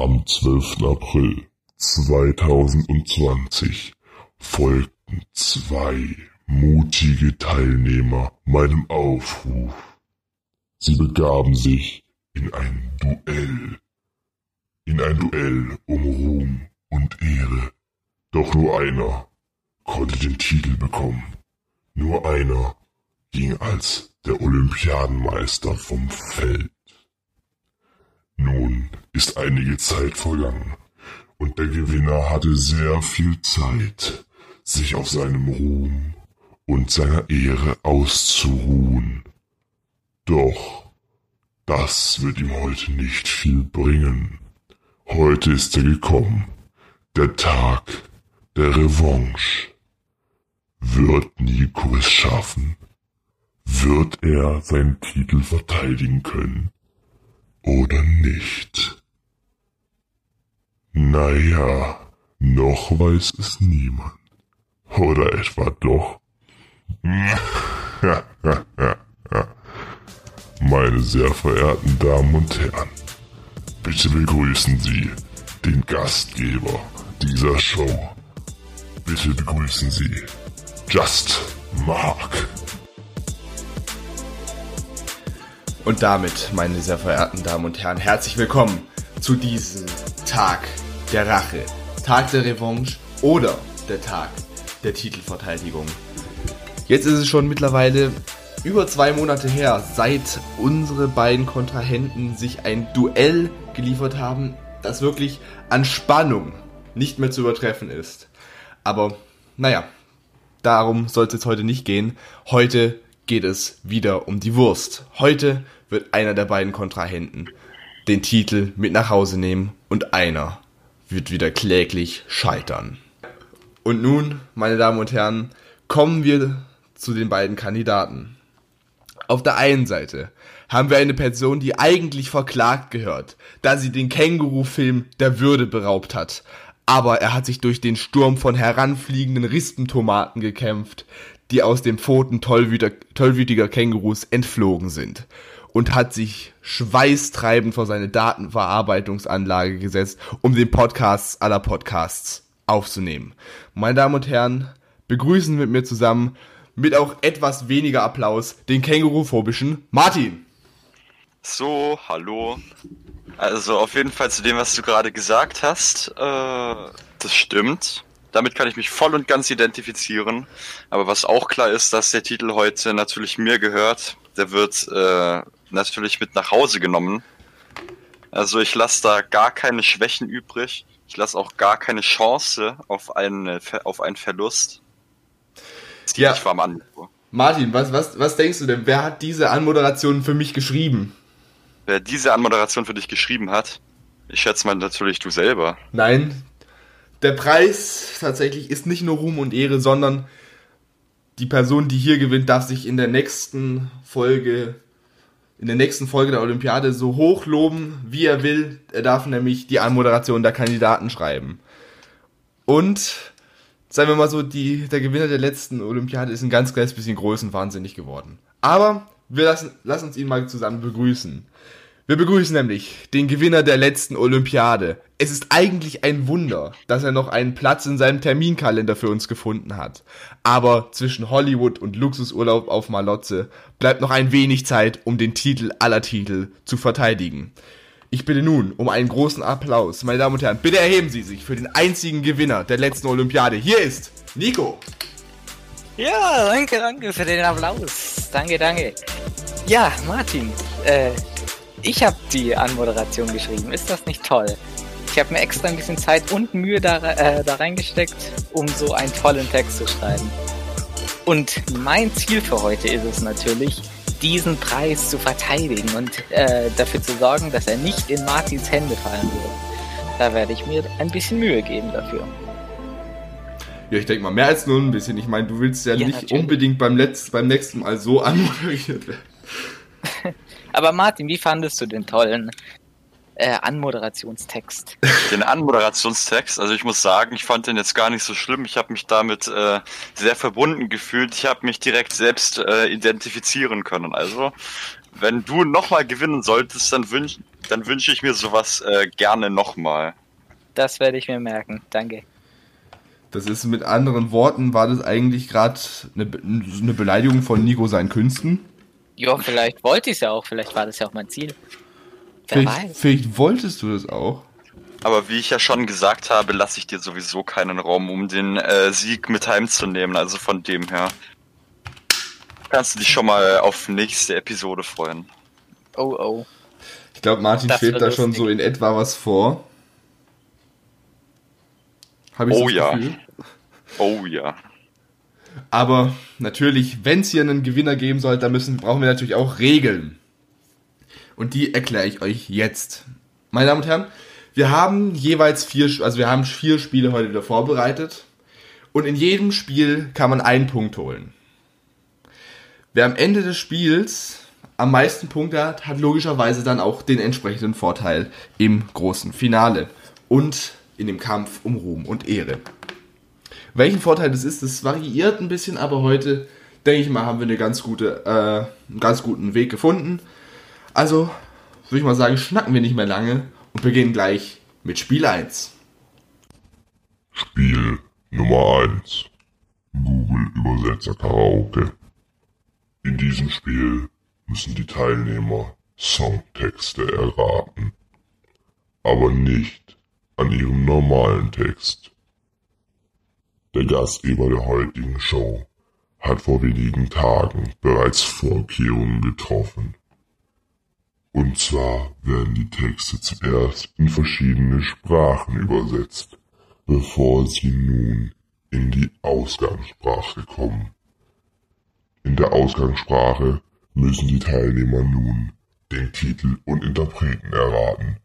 Am 12. April 2020 folgten zwei mutige Teilnehmer meinem Aufruf. Sie begaben sich in ein Duell. In ein Duell um Ruhm und Ehre. Doch nur einer konnte den Titel bekommen. Nur einer ging als der Olympiadenmeister vom Feld. Nun ist einige Zeit vergangen und der Gewinner hatte sehr viel Zeit, sich auf seinem Ruhm und seiner Ehre auszuruhen. Doch das wird ihm heute nicht viel bringen. Heute ist er gekommen, der Tag der Revanche. Wird Nico es schaffen? Wird er seinen Titel verteidigen können? Oder nicht? Naja, noch weiß es niemand. Oder etwa doch? Meine sehr verehrten Damen und Herren, bitte begrüßen Sie den Gastgeber dieser Show. Bitte begrüßen Sie Just Mark. Und damit, meine sehr verehrten Damen und Herren, herzlich willkommen zu diesem Tag der Rache, Tag der Revanche oder der Tag der Titelverteidigung. Jetzt ist es schon mittlerweile über zwei Monate her, seit unsere beiden Kontrahenten sich ein Duell geliefert haben, das wirklich an Spannung nicht mehr zu übertreffen ist. Aber naja, darum soll es jetzt heute nicht gehen. Heute geht es wieder um die Wurst. Heute wird einer der beiden Kontrahenten den Titel mit nach Hause nehmen und einer wird wieder kläglich scheitern. Und nun, meine Damen und Herren, kommen wir zu den beiden Kandidaten. Auf der einen Seite haben wir eine Person, die eigentlich verklagt gehört, da sie den Känguru-Film der Würde beraubt hat. Aber er hat sich durch den Sturm von heranfliegenden Rispentomaten gekämpft, die aus den Pfoten tollwütiger Kängurus entflogen sind. Und hat sich schweißtreibend vor seine Datenverarbeitungsanlage gesetzt, um den Podcast aller Podcasts aufzunehmen. Meine Damen und Herren, begrüßen mit mir zusammen mit auch etwas weniger Applaus den Känguruphobischen Martin. So, hallo. Also auf jeden Fall zu dem, was du gerade gesagt hast, äh, das stimmt. Damit kann ich mich voll und ganz identifizieren. Aber was auch klar ist, dass der Titel heute natürlich mir gehört. Der wird äh, natürlich mit nach Hause genommen. Also ich lasse da gar keine Schwächen übrig. Ich lasse auch gar keine Chance auf einen, auf einen Verlust. Ja. Ich war Mann. Martin, was, was, was denkst du denn? Wer hat diese Anmoderation für mich geschrieben? Wer diese Anmoderation für dich geschrieben hat? Ich schätze mal natürlich du selber. Nein. Der Preis tatsächlich ist nicht nur Ruhm und Ehre, sondern die Person, die hier gewinnt, darf sich in der nächsten Folge, in der nächsten Folge der Olympiade so hoch loben, wie er will. Er darf nämlich die Anmoderation der Kandidaten schreiben. Und sagen wir mal so, die, der Gewinner der letzten Olympiade ist ein ganz kleines bisschen größenwahnsinnig geworden. Aber wir lassen, lassen uns ihn mal zusammen begrüßen. Wir begrüßen nämlich den Gewinner der letzten Olympiade. Es ist eigentlich ein Wunder, dass er noch einen Platz in seinem Terminkalender für uns gefunden hat. Aber zwischen Hollywood und Luxusurlaub auf Malotze bleibt noch ein wenig Zeit, um den Titel aller Titel zu verteidigen. Ich bitte nun um einen großen Applaus. Meine Damen und Herren, bitte erheben Sie sich für den einzigen Gewinner der letzten Olympiade. Hier ist Nico. Ja, danke, danke für den Applaus. Danke, danke. Ja, Martin, äh, ich habe die Anmoderation geschrieben. Ist das nicht toll? Ich habe mir extra ein bisschen Zeit und Mühe da, äh, da reingesteckt, um so einen tollen Text zu schreiben. Und mein Ziel für heute ist es natürlich, diesen Preis zu verteidigen und äh, dafür zu sorgen, dass er nicht in Martins Hände fallen wird. Da werde ich mir ein bisschen Mühe geben dafür. Ja, ich denke mal, mehr als nur ein bisschen. Ich meine, du willst ja, ja nicht natürlich. unbedingt beim, Letz-, beim nächsten Mal so anmoderiert werden. Aber Martin, wie fandest du den tollen äh, Anmoderationstext. Den Anmoderationstext, also ich muss sagen, ich fand den jetzt gar nicht so schlimm. Ich habe mich damit äh, sehr verbunden gefühlt. Ich habe mich direkt selbst äh, identifizieren können. Also wenn du nochmal gewinnen solltest, dann wünsche dann wünsch ich mir sowas äh, gerne nochmal. Das werde ich mir merken. Danke. Das ist mit anderen Worten, war das eigentlich gerade eine, Be- eine Beleidigung von Nico seinen Künsten? Ja, vielleicht wollte ich es ja auch. Vielleicht war das ja auch mein Ziel. Wer Vielleicht, weiß. vielleicht wolltest du das auch. Aber wie ich ja schon gesagt habe, lasse ich dir sowieso keinen Raum, um den äh, Sieg mit heimzunehmen. Also von dem her kannst du dich schon mal auf nächste Episode freuen. Oh, oh. Ich glaube, Martin Das schwebt da schon so in etwa was vor. Habe ich Oh ja. Gefühl. Oh ja. Aber natürlich, wenn es hier einen Gewinner geben soll, dann müssen, brauchen wir natürlich auch Regeln. Und die erkläre ich euch jetzt. Meine Damen und Herren, wir haben jeweils vier, also wir haben vier Spiele heute wieder vorbereitet. Und in jedem Spiel kann man einen Punkt holen. Wer am Ende des Spiels am meisten Punkte hat, hat logischerweise dann auch den entsprechenden Vorteil im großen Finale und in dem Kampf um Ruhm und Ehre. Welchen Vorteil das ist, das variiert ein bisschen, aber heute, denke ich mal, haben wir eine ganz gute, äh, einen ganz guten Weg gefunden. Also, würde ich mal sagen, schnacken wir nicht mehr lange und beginnen gleich mit Spiel 1. Spiel Nummer 1. Google Übersetzer Karaoke. In diesem Spiel müssen die Teilnehmer Songtexte erraten, aber nicht an ihrem normalen Text. Der Gastgeber der heutigen Show hat vor wenigen Tagen bereits Vorkehrungen getroffen. Und zwar werden die Texte zuerst in verschiedene Sprachen übersetzt, bevor sie nun in die Ausgangssprache kommen. In der Ausgangssprache müssen die Teilnehmer nun den Titel und Interpreten erraten.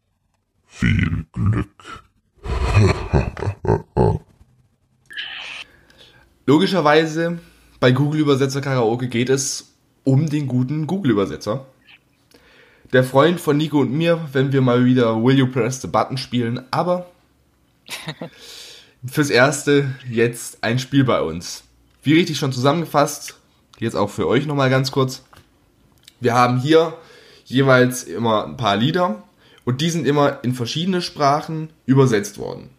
Viel Glück. Logischerweise, bei Google Übersetzer Karaoke geht es um den guten Google Übersetzer. Der Freund von Nico und mir, wenn wir mal wieder Will You Press the Button spielen, aber fürs Erste jetzt ein Spiel bei uns. Wie richtig schon zusammengefasst, jetzt auch für euch nochmal ganz kurz. Wir haben hier jeweils immer ein paar Lieder und die sind immer in verschiedene Sprachen übersetzt worden.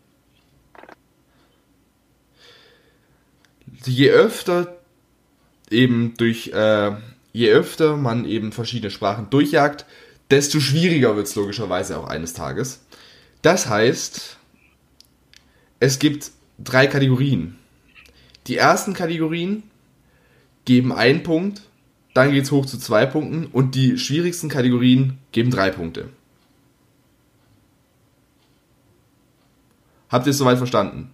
Je öfter eben durch, äh, je öfter man eben verschiedene Sprachen durchjagt, desto schwieriger wird es logischerweise auch eines Tages. Das heißt, es gibt drei Kategorien. Die ersten Kategorien geben einen Punkt, dann geht es hoch zu zwei Punkten und die schwierigsten Kategorien geben drei Punkte. Habt ihr es soweit verstanden?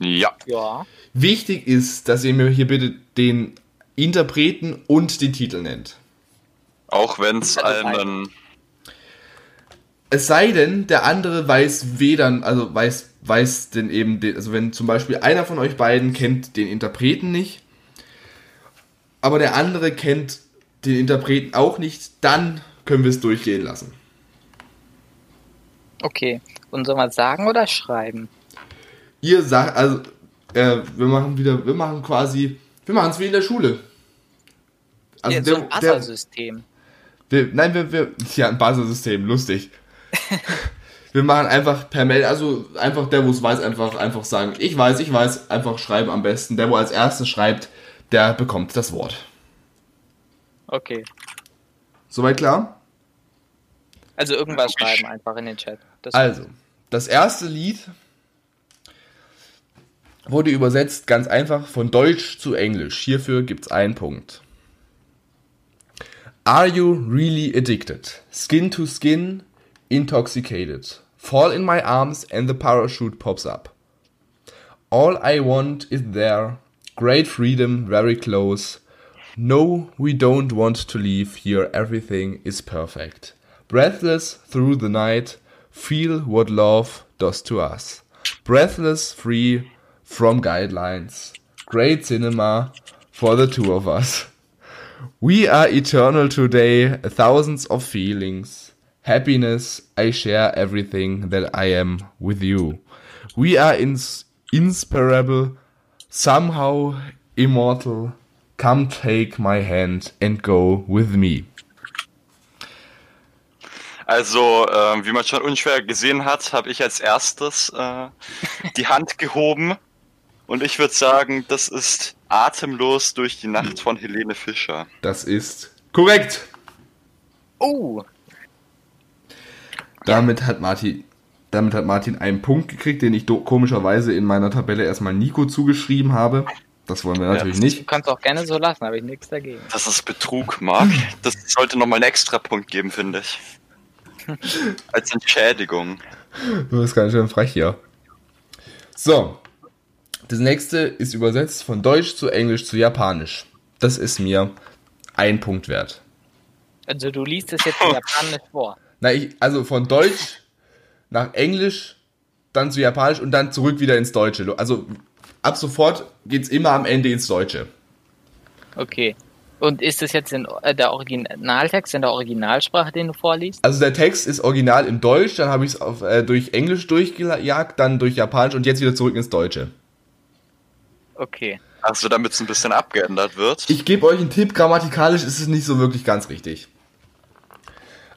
Ja. Ja. Wichtig ist, dass ihr mir hier bitte den Interpreten und den Titel nennt. Auch wenn es ist einen. Es sei denn, der andere weiß weder, also weiß, weiß denn eben, den, also wenn zum Beispiel einer von euch beiden kennt den Interpreten nicht, aber der andere kennt den Interpreten auch nicht, dann können wir es durchgehen lassen. Okay. Und soll man sagen oder schreiben? Ihr sagt, also, äh, wir machen wieder, wir machen quasi, wir machen es wie in der Schule. Also ja, so ein Buzzer-System. Wir, nein, wir, wir, ja, ein Basissystem, lustig. wir machen einfach per Mail, also einfach der, wo es weiß, einfach, einfach sagen, ich weiß, ich weiß, einfach schreiben am besten. Der, wo als erstes schreibt, der bekommt das Wort. Okay. Soweit klar? Also irgendwas schreiben einfach in den Chat. Das Also, das erste Lied wurde übersetzt ganz einfach von Deutsch zu Englisch. Hierfür gibt's einen Punkt. Are you really addicted? Skin to skin, intoxicated. Fall in my arms and the parachute pops up. All I want is there. Great freedom, very close. No, we don't want to leave here. Everything is perfect. Breathless through the night, feel what love does to us. Breathless, free from guidelines. Great cinema for the two of us. We are eternal today, thousands of feelings. Happiness, I share everything that I am with you. We are ins- inseparable, somehow immortal. Come take my hand and go with me. Also, äh, wie man schon unschwer gesehen hat, habe ich als erstes äh, die Hand gehoben. Und ich würde sagen, das ist Atemlos durch die Nacht von Helene Fischer. Das ist korrekt. Oh, Damit hat Martin, damit hat Martin einen Punkt gekriegt, den ich komischerweise in meiner Tabelle erstmal Nico zugeschrieben habe. Das wollen wir natürlich du nicht. kannst auch gerne so lassen, habe ich nichts dagegen. Das ist Betrug, Marc. Das sollte nochmal einen Extrapunkt geben, finde ich. Als Entschädigung. Du bist ganz schön frech hier. So. Das nächste ist übersetzt von Deutsch zu Englisch zu Japanisch. Das ist mir ein Punkt wert. Also du liest es jetzt in Japanisch vor. Na, ich, also von Deutsch nach Englisch, dann zu Japanisch und dann zurück wieder ins Deutsche. Also ab sofort geht's immer am Ende ins Deutsche. Okay. Und ist das jetzt in, äh, der Originaltext in der Originalsprache, den du vorliest? Also der Text ist original im Deutsch, dann habe ich es äh, durch Englisch durchgejagt, dann durch Japanisch und jetzt wieder zurück ins Deutsche. Okay. Also, damit es ein bisschen abgeändert wird. Ich gebe euch einen Tipp, grammatikalisch ist es nicht so wirklich ganz richtig.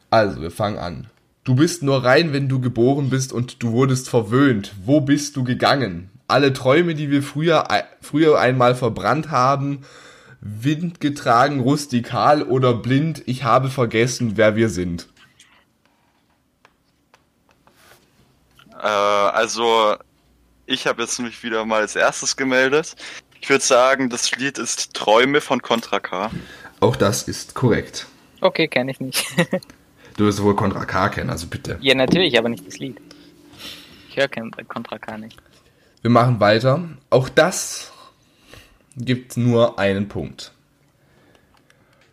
Also, wir fangen an. Du bist nur rein, wenn du geboren bist und du wurdest verwöhnt. Wo bist du gegangen? Alle Träume, die wir früher, früher einmal verbrannt haben, Wind getragen, rustikal oder blind, ich habe vergessen, wer wir sind. Äh, also, ich habe jetzt mich wieder mal als erstes gemeldet. Ich würde sagen, das Lied ist Träume von Contra K. Auch das ist korrekt. Okay, kenne ich nicht. Du wirst wohl Contra K kennen, also bitte. ja, natürlich, aber nicht das Lied. Ich höre Contra K nicht. Wir machen weiter. Auch das gibt nur einen Punkt.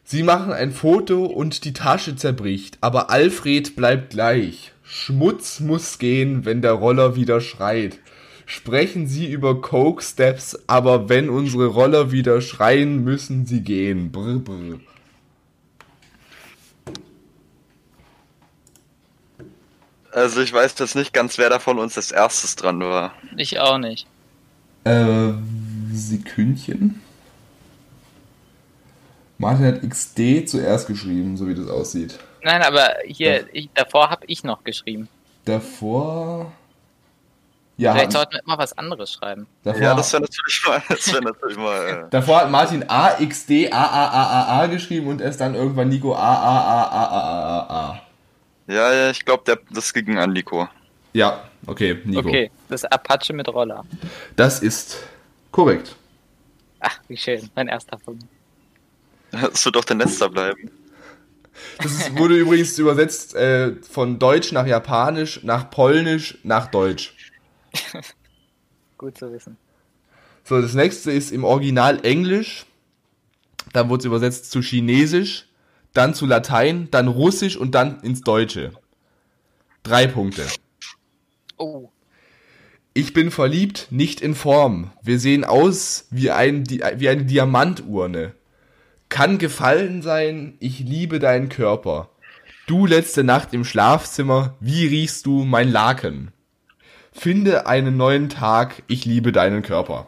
Sie machen ein Foto und die Tasche zerbricht, aber Alfred bleibt gleich. Schmutz muss gehen, wenn der Roller wieder schreit. Sprechen Sie über Coke Steps, aber wenn unsere Roller wieder schreien, müssen sie gehen. Brr, brr. Also, ich weiß jetzt nicht ganz, wer da von uns als erstes dran war. Ich auch nicht. Äh, Sekündchen. Martin hat XD zuerst geschrieben, so wie das aussieht. Nein, aber hier, ich, davor habe ich noch geschrieben. Davor. Ja, Vielleicht sollten wir immer was anderes schreiben. davor, Ja, das wäre natürlich mal, das wäre natürlich mal. davor hat Martin A, XD, A, A, A, A, A geschrieben und erst dann irgendwann Nico A, A, A, A, A, A, A, A. Äh, ja, ja, ich glaube, das ging an Nico. Ja, okay, Nico. Okay, das Apache mit Roller. Das ist korrekt. Ach, wie schön, mein erster Punkt. Das wird doch der Letzter bleiben. Das ist, wurde übrigens übersetzt äh, von Deutsch nach Japanisch, nach Polnisch, nach Deutsch. Gut zu wissen. So, das nächste ist im Original Englisch. Dann wurde es übersetzt zu Chinesisch, dann zu Latein, dann Russisch und dann ins Deutsche. Drei Punkte. Oh, Ich bin verliebt, nicht in Form. Wir sehen aus wie, ein, wie eine Diamanturne. Kann gefallen sein, ich liebe deinen Körper. Du letzte Nacht im Schlafzimmer, wie riechst du mein Laken? Finde einen neuen Tag, ich liebe deinen Körper.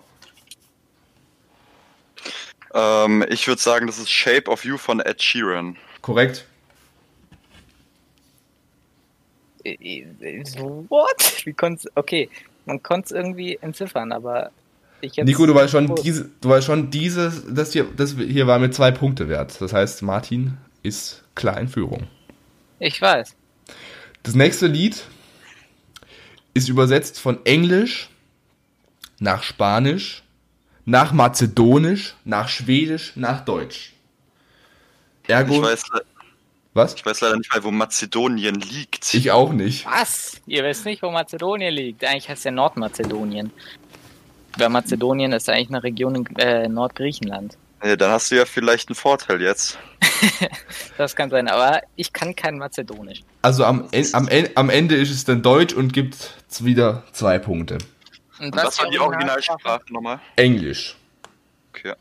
Ähm, ich würde sagen, das ist Shape of You von Ed Sheeran. Korrekt? Äh, äh, so, what? Wie konnt's, okay, man konnte es irgendwie entziffern, aber ich jetzt... Nico, du weißt schon, diese, du weißt schon, dieses, das hier, das hier war mit zwei Punkte wert. Das heißt, Martin ist klar in Führung. Ich weiß. Das nächste Lied ist übersetzt von Englisch nach Spanisch, nach Mazedonisch, nach Schwedisch, nach Deutsch. Ergo, Ich weiß, was? ich weiß leider nicht mal, wo Mazedonien liegt. Ich auch nicht. Was? Ihr wisst nicht, wo Mazedonien liegt. Eigentlich heißt es ja Nordmazedonien. Weil Mazedonien ist eigentlich eine Region in äh, Nordgriechenland. Ja, dann hast du ja vielleicht einen Vorteil jetzt. Das kann sein, aber ich kann kein Mazedonisch. Also am, En- am, am Ende ist es dann Deutsch und gibt wieder zwei Punkte. Und was war die Originalsprache nochmal? Englisch. Okay.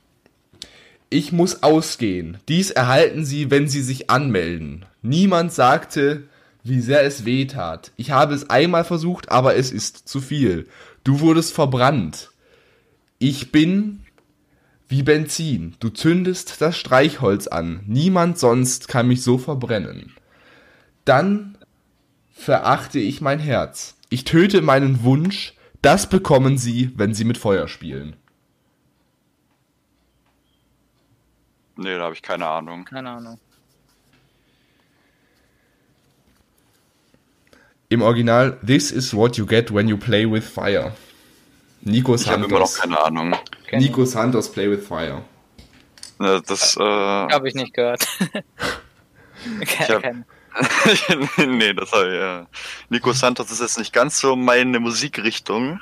Ich muss ausgehen. Dies erhalten Sie, wenn Sie sich anmelden. Niemand sagte, wie sehr es weh tat. Ich habe es einmal versucht, aber es ist zu viel. Du wurdest verbrannt. Ich bin wie Benzin. Du zündest das Streichholz an. Niemand sonst kann mich so verbrennen. Dann verachte ich mein Herz. Ich töte meinen Wunsch, das bekommen sie, wenn sie mit Feuer spielen. Nee, da habe ich keine Ahnung. Keine Ahnung. Im Original, this is what you get when you play with fire. Nico Ich habe immer noch Santos. keine Ahnung. Ich. Nico Santos, play with fire. Ne, Das, äh, Habe ich nicht gehört. Ich hab- Kein- nee, das habe ich, ja. Nico Santos ist jetzt nicht ganz so meine Musikrichtung.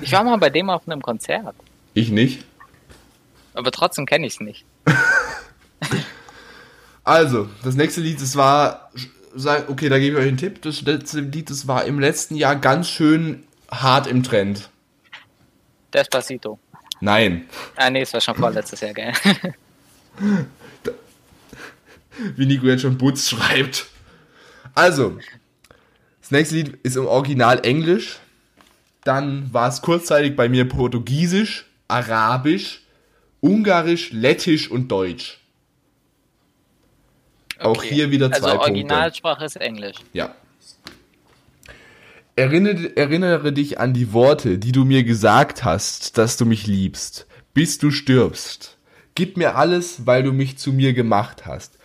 Ich war mal bei dem auf einem Konzert, Ich nicht. aber trotzdem kenne ich es nicht. Also, das nächste Lied, das war, okay, da gebe ich euch einen Tipp. Das letzte Lied, das war im letzten Jahr ganz schön hart im Trend. Despacito. Nein. Ah, nee, es war schon vorletztes Jahr, gell? Wie Nico jetzt schon Butz schreibt. Also, das nächste Lied ist im Original Englisch. Dann war es kurzzeitig bei mir Portugiesisch, Arabisch, Ungarisch, Lettisch und Deutsch. Auch Okay. hier wieder zwei Also Punkte. Originalsprache ist Englisch. Ja. Erinnere, erinnere dich an die Worte, die du mir gesagt hast, dass du mich liebst, bis du stirbst. Gib mir alles, weil du mich zu mir gemacht hast.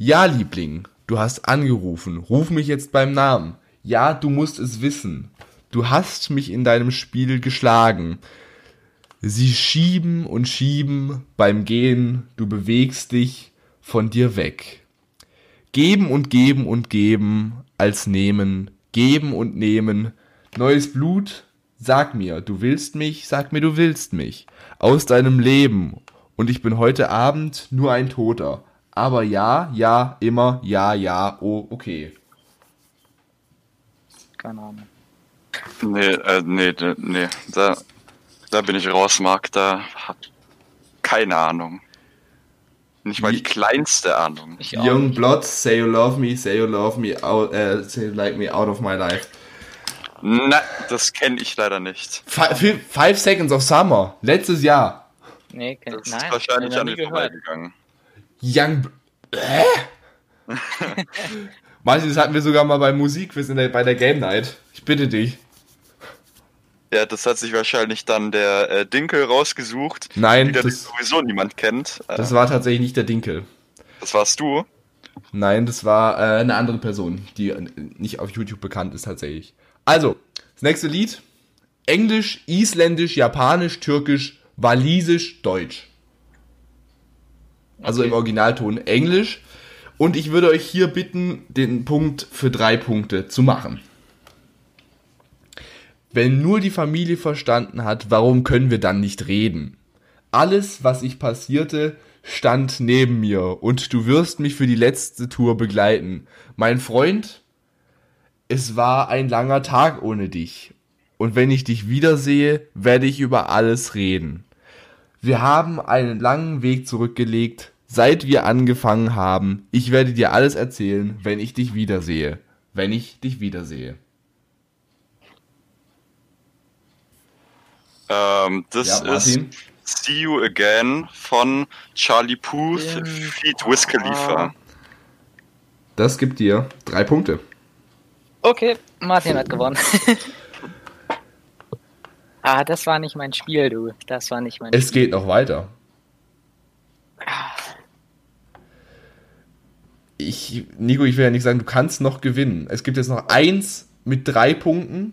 Ja, Liebling, du hast angerufen, ruf mich jetzt beim Namen. Ja, du musst es wissen. Du hast mich in deinem Spiel geschlagen. Sie schieben und schieben beim Gehen, du bewegst dich von dir weg. Geben und geben und geben als nehmen, geben und nehmen. Neues Blut, sag mir, du willst mich, sag mir, du willst mich. Aus deinem Leben. Und ich bin heute Abend nur ein Toter. Aber ja, ja, immer, ja, ja, oh, okay. Keine Ahnung. Nee, äh, nee, nee, da, da bin ich raus, Marc, da hab keine Ahnung. Nicht mal die kleinste Ahnung. Ich Young. Blood, say you love me, say you love me, out, äh, say you like me out of my life. Na, das kenne ich leider nicht. Five, five Seconds of Summer, letztes Jahr. Nee, kenn, Das nein. ist wahrscheinlich an ich mir vorbeigegangen. Young. Hä? Manche, das hatten wir sogar mal beim Musikquiz in der, bei der Game Night. Ich bitte dich. Ja, das hat sich wahrscheinlich dann der äh, Dinkel rausgesucht. Nein, das- sowieso niemand kennt. Äh, Das war tatsächlich nicht der Dinkel. das warst du. Nein, das war äh, eine andere Person, die äh, nicht auf YouTube bekannt ist tatsächlich. Also, das nächste Lied. Englisch, Isländisch, Japanisch, Türkisch, Walisisch, Deutsch. Also im Originalton Englisch. Und ich würde euch hier bitten, den Punkt für drei Punkte zu machen. Wenn nur die Familie verstanden hat, warum können wir dann nicht reden? Alles, was ich passierte, stand neben mir und du wirst mich für die letzte Tour begleiten. Mein Freund, es war ein langer Tag ohne dich. Und wenn ich dich wiedersehe, werde ich über alles reden. Wir haben einen langen Weg zurückgelegt, seit wir angefangen haben. Ich werde dir alles erzählen, wenn ich dich wiedersehe. Wenn ich dich wiedersehe. Ähm, das Ja, ist Martin? See You Again von Charlie Puth Ja. feat Wiz Khalifa. Das gibt dir drei Punkte. Okay, Martin hat gewonnen. ah, das war nicht mein Spiel, du. Das war nicht mein Es geht noch weiter. Ich, Nico, ich will ja nicht sagen, du kannst noch gewinnen. Es gibt jetzt noch eins mit drei Punkten.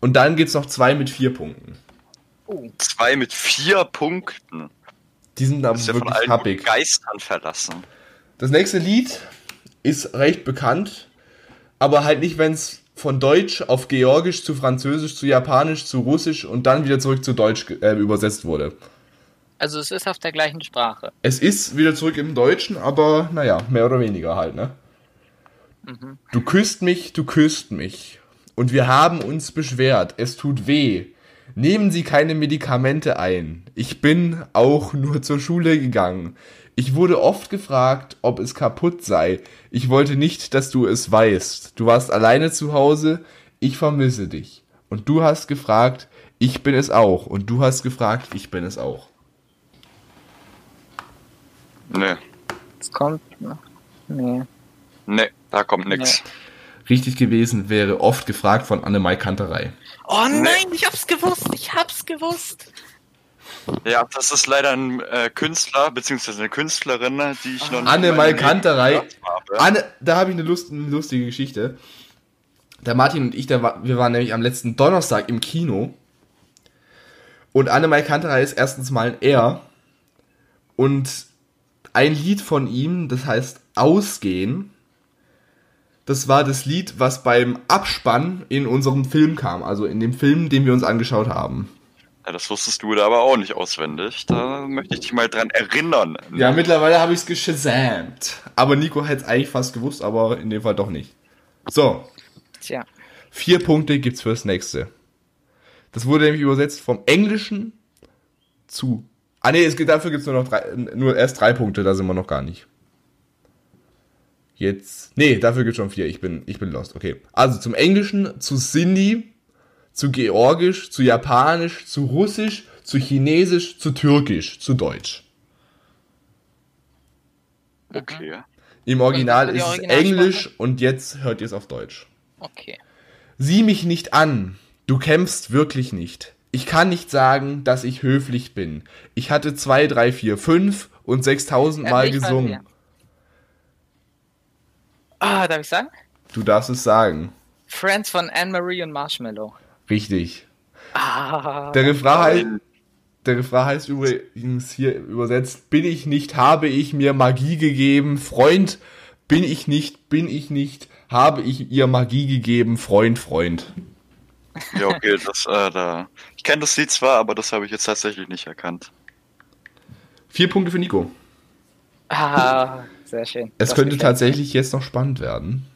Und dann gibt's noch zwei mit vier Punkten. Zwei mit vier Punkten. Die sind aber Ist ja von wirklich allen Geistern verlassen. Das nächste Lied ist recht bekannt, aber halt nicht, wenn es von Deutsch auf Georgisch zu Französisch zu Japanisch zu Russisch und dann wieder zurück zu Deutsch äh, übersetzt wurde. Also es ist auf der gleichen Sprache. Es ist wieder zurück im Deutschen, aber naja, mehr oder weniger halt, ne? Du küsst mich, du küsst mich. Und wir haben uns beschwert, es tut weh. Nehmen Sie keine Medikamente ein. Ich bin auch nur zur Schule gegangen. Ich wurde oft gefragt, ob es kaputt sei. Ich wollte nicht, dass du es weißt. Du warst alleine zu Hause. Ich vermisse dich. Und du hast gefragt, ich bin es auch. Und du hast gefragt, ich bin es auch. Nee. Es kommt. noch- Nee. Nee, da kommt nix. Richtig gewesen wäre oft gefragt von Annemai Kanterei. Oh nein, ich hab's gewusst, ich hab's gewusst. Ja, das ist leider ein äh, Künstler, beziehungsweise eine Künstlerin, die ich noch nicht Anne Malkanterei. habe. Anne, da habe ich eine, Lust, eine lustige Geschichte. Der Martin und ich, der war, wir waren nämlich am letzten Donnerstag im Kino. Und Anne Kanterei ist erstens mal ein R. Und ein Lied von ihm, das heißt Ausgehen. Das war das Lied, was beim Abspann in unserem Film kam. Also in dem Film, den wir uns angeschaut haben. Ja, das wusstest du da aber auch nicht auswendig. Da möchte ich dich mal dran erinnern. Ja, mittlerweile habe ich es geschasamt. Aber Nico hätte es eigentlich fast gewusst, aber in dem Fall doch nicht. So, Tja. Vier Punkte gibt's fürs nächste. Das wurde nämlich übersetzt vom Englischen zu. Ah nee, es gibt, dafür gibt's nur noch drei, nur erst drei Punkte, da sind wir noch gar nicht. Jetzt. Nee, dafür gibt's schon vier. Ich bin, ich bin lost. Okay. Also zum Englischen, zu Sindhi, zu Georgisch, zu Japanisch, zu Russisch, zu Chinesisch, zu Türkisch, zu Deutsch. Okay. Im Original ist es? Englisch und jetzt hört ihr es auf Deutsch. Okay. Sieh mich nicht an. Du kämpfst wirklich nicht. Ich kann nicht sagen, dass ich höflich bin. Ich hatte zwei, drei, vier, fünf und sechstausend Ja, Mal ich weiß, gesungen. ja. Ah, darf ich sagen? Du darfst es sagen. Friends von Anne-Marie und Marshmallow. Richtig. Ah. Der Refrain, heißt, der Refrain heißt übrigens hier übersetzt, bin ich nicht, habe ich mir Magie gegeben, Freund, bin ich nicht, bin ich nicht, habe ich ihr Magie gegeben, Freund, Freund. Ja, okay, das, äh, da. Ich kenne das Lied zwar, aber das habe ich jetzt tatsächlich nicht erkannt. Vier Punkte für Nico. Ah, sehr schön. Es Das könnte tatsächlich jetzt noch spannend werden.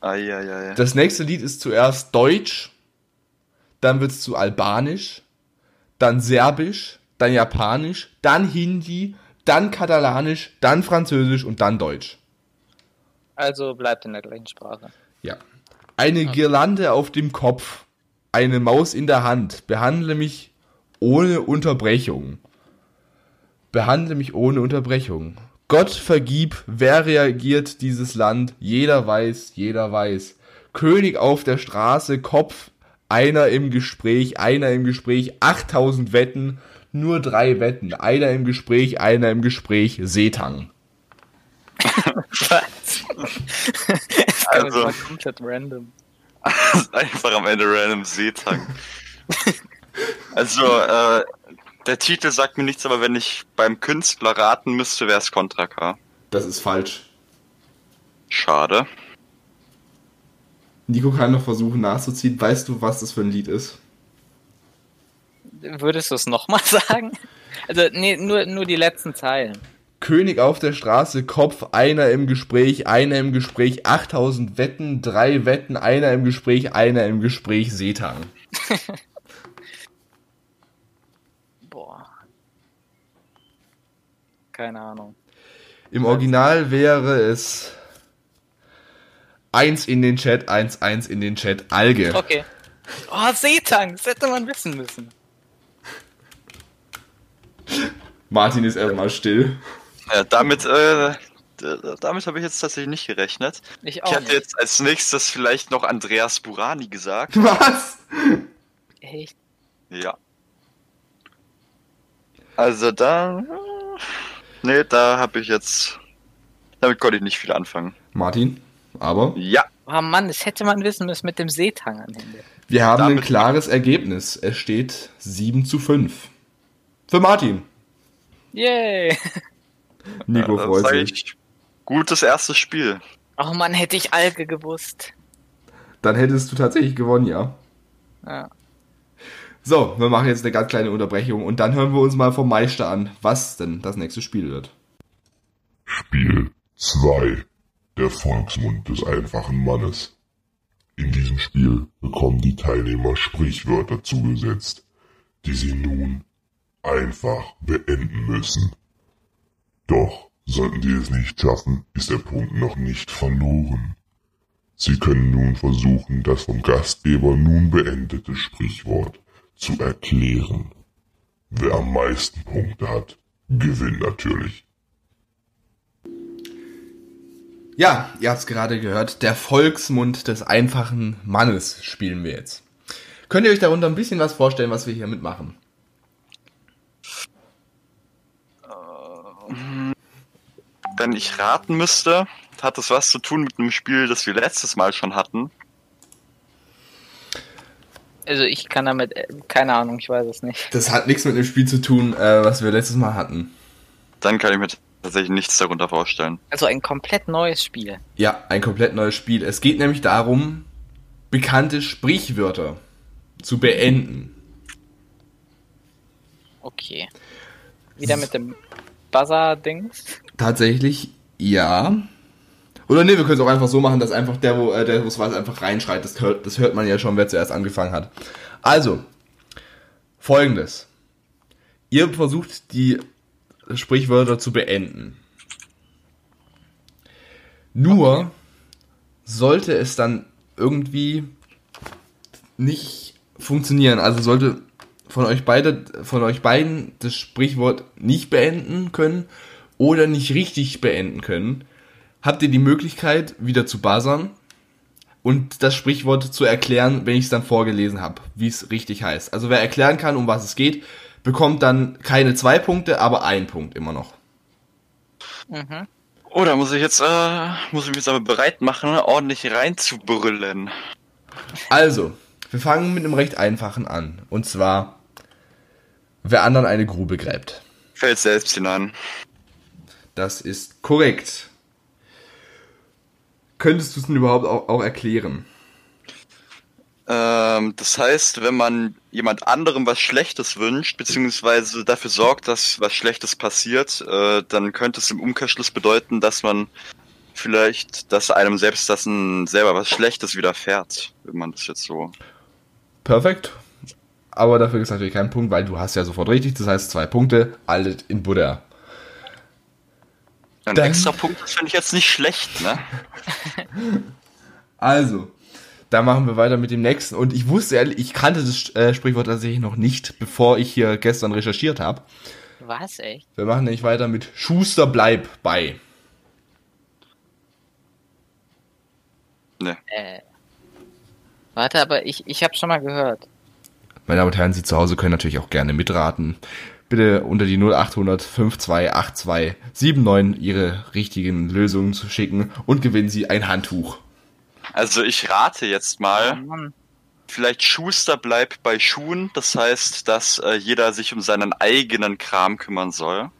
Eieiei. Das nächste Lied ist zuerst Deutsch, dann wird es zu Albanisch, dann Serbisch, dann Japanisch, dann Hindi, dann Katalanisch, dann Französisch und dann Deutsch. Also bleibt in der gleichen Sprache. Ja. Eine Girlande auf dem Kopf, eine Maus in der Hand, behandle mich ohne Unterbrechung. Behandle mich ohne Unterbrechung. Gott vergib, wer reagiert dieses Land? Jeder weiß, jeder weiß. König auf der Straße, Kopf, einer im Gespräch, einer im Gespräch, 8000 Wetten, nur drei Wetten, einer im Gespräch, einer im Gespräch, Seetang. Was? das Also- war komplett random. Einfach am Ende random Seetang. also, äh, der Titel sagt mir nichts, aber wenn ich beim Künstler raten müsste, wäre es Contra K. Das ist falsch. Schade. Nico kann noch versuchen nachzuziehen. Weißt du, was das für ein Lied ist? Würdest du es nochmal sagen? Also, nee, nur, nur die letzten Zeilen. König auf der Straße, Kopf, einer im Gespräch, einer im Gespräch, 8000 Wetten, drei Wetten, einer im Gespräch, einer im Gespräch, Seetang. Boah. Keine Ahnung. Im Original wäre es eins in den Chat, eins, eins in den Chat, Alge. Okay. Oh, Seetang, das hätte man wissen müssen. Martin ist erstmal still. Ja, damit, äh, damit habe ich jetzt tatsächlich nicht gerechnet. Ich auch Ich hatte nicht. jetzt als nächstes vielleicht noch Andreas Burani gesagt. Was? Echt? Ja. Also da. Nee, da habe ich jetzt. Damit konnte ich nicht viel anfangen. Martin, aber Ja. Oh Mann, das hätte man wissen müssen mit dem Seetang am Ende. wir haben ein Damit- klares Ergebnis. Es steht 7 zu 5. Für Martin. Yay! Nico das freut sich. ich. Gutes erstes Spiel. Oh Mann, hätte ich Alge gewusst. Dann hättest du tatsächlich gewonnen, ja. Ja. So, wir machen jetzt eine ganz kleine Unterbrechung und dann hören wir uns mal vom Meister an, was denn das nächste Spiel wird. Spiel 2. Der Volksmund des einfachen Mannes. In diesem Spiel bekommen die Teilnehmer Sprichwörter zugesetzt, die sie nun einfach beenden müssen. Doch sollten sie es nicht schaffen, ist der Punkt noch nicht verloren. Sie können nun versuchen, das vom Gastgeber nun beendete Sprichwort zu erklären. Wer am meisten Punkte hat, gewinnt natürlich. Ja, ihr habt es gerade gehört. Der Volksmund des einfachen Mannes spielen wir jetzt. Könnt ihr euch darunter ein bisschen was vorstellen, was wir hier mitmachen? Wenn ich raten müsste, hat das was zu tun mit einem Spiel, das wir letztes Mal schon hatten. Also ich kann damit, äh, keine Ahnung, ich weiß es nicht. Das hat nichts mit dem Spiel zu tun, äh, was wir letztes Mal hatten. Dann kann ich mir tatsächlich nichts darunter vorstellen. Also ein komplett neues Spiel. Ja, ein komplett neues Spiel. Es geht nämlich darum, bekannte Sprichwörter zu beenden. Okay. Wieder mit dem Buzzer-Dings. Tatsächlich, ja. Oder nee, wir können es auch einfach so machen, dass einfach der, wo äh, der, wo es weiß, einfach reinschreit. Das hört, das hört man ja schon, wer zuerst angefangen hat. Also, folgendes. Ihr versucht die Sprichwörter zu beenden. Nur sollte es dann irgendwie nicht funktionieren. Also sollte von euch beide, von euch beiden das Sprichwort nicht beenden können oder nicht richtig beenden können, habt ihr die Möglichkeit, wieder zu buzzern und das Sprichwort zu erklären, wenn ich es dann vorgelesen habe, wie es richtig heißt. Also wer erklären kann, um was es geht, bekommt dann keine zwei Punkte, aber ein Punkt immer noch. Mhm. Oh, da muss ich jetzt, äh, muss ich mich jetzt aber bereit machen, ordentlich reinzubrüllen. Also, wir fangen mit einem recht einfachen an. Und zwar, wer anderen eine Grube gräbt. Fällt selbst hinein. Das ist korrekt. Könntest du es denn überhaupt auch, auch erklären? Ähm, das heißt, wenn man jemand anderem was Schlechtes wünscht, beziehungsweise dafür sorgt, dass was Schlechtes passiert, äh, dann könnte es im Umkehrschluss bedeuten, dass man vielleicht, dass einem selbst das ein, selber was Schlechtes widerfährt, wenn man das jetzt so. Perfekt. Aber dafür ist natürlich kein Punkt, weil du hast ja sofort richtig. Das heißt zwei Punkte, alle in Buddha. Ein Dann- extra Punkt, das finde ich jetzt nicht schlecht, ne? Also, da machen wir weiter mit dem nächsten. Und ich wusste ehrlich, ich kannte das äh, Sprichwort tatsächlich noch nicht, bevor ich hier gestern recherchiert habe. Was, echt? Wir machen nämlich weiter mit Schuster bleib bei. Ne. Äh. Warte, aber ich, ich habe schon mal gehört. Meine Damen und Herren, Sie zu Hause können natürlich auch gerne mitraten. Bitte unter die 0800 5282 79 Ihre richtigen Lösungen zu schicken und gewinnen Sie ein Handtuch. Also ich rate jetzt mal, Mann. vielleicht Schuster bleibt bei Schuhen, das heißt, dass äh, jeder sich um seinen eigenen Kram kümmern soll.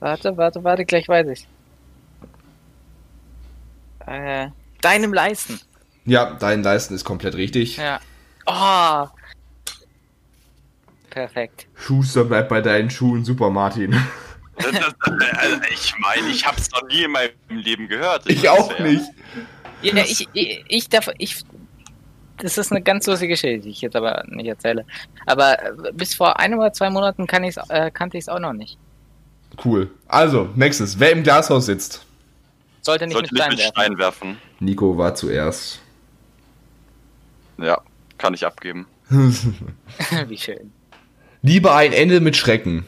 Warte, warte, warte, gleich weiß ich. Äh, deinem Leisten. Ja, dein Leisten ist komplett richtig. Ja. Oh. Perfekt. Schuster bleib bei deinen Schuhen, super Martin. Das- das- also ich meine, ich habe es noch nie in meinem Leben gehört. Ich auch ja. nicht. Ja, ich, ich, ich darf, ich, das ist eine ganz lustige Geschichte, die ich jetzt aber nicht erzähle. Aber bis vor einem oder zwei Monaten kann ich's, äh, kannte ich es auch noch nicht. Cool. Also, nächstes. Wer im Glashaus sitzt? Sollte nicht Sollte mit nicht Stein mit werfen. Stein werfen. Nico war zuerst. Ja, kann ich abgeben. Wie schön. Lieber ein Ende mit Schrecken.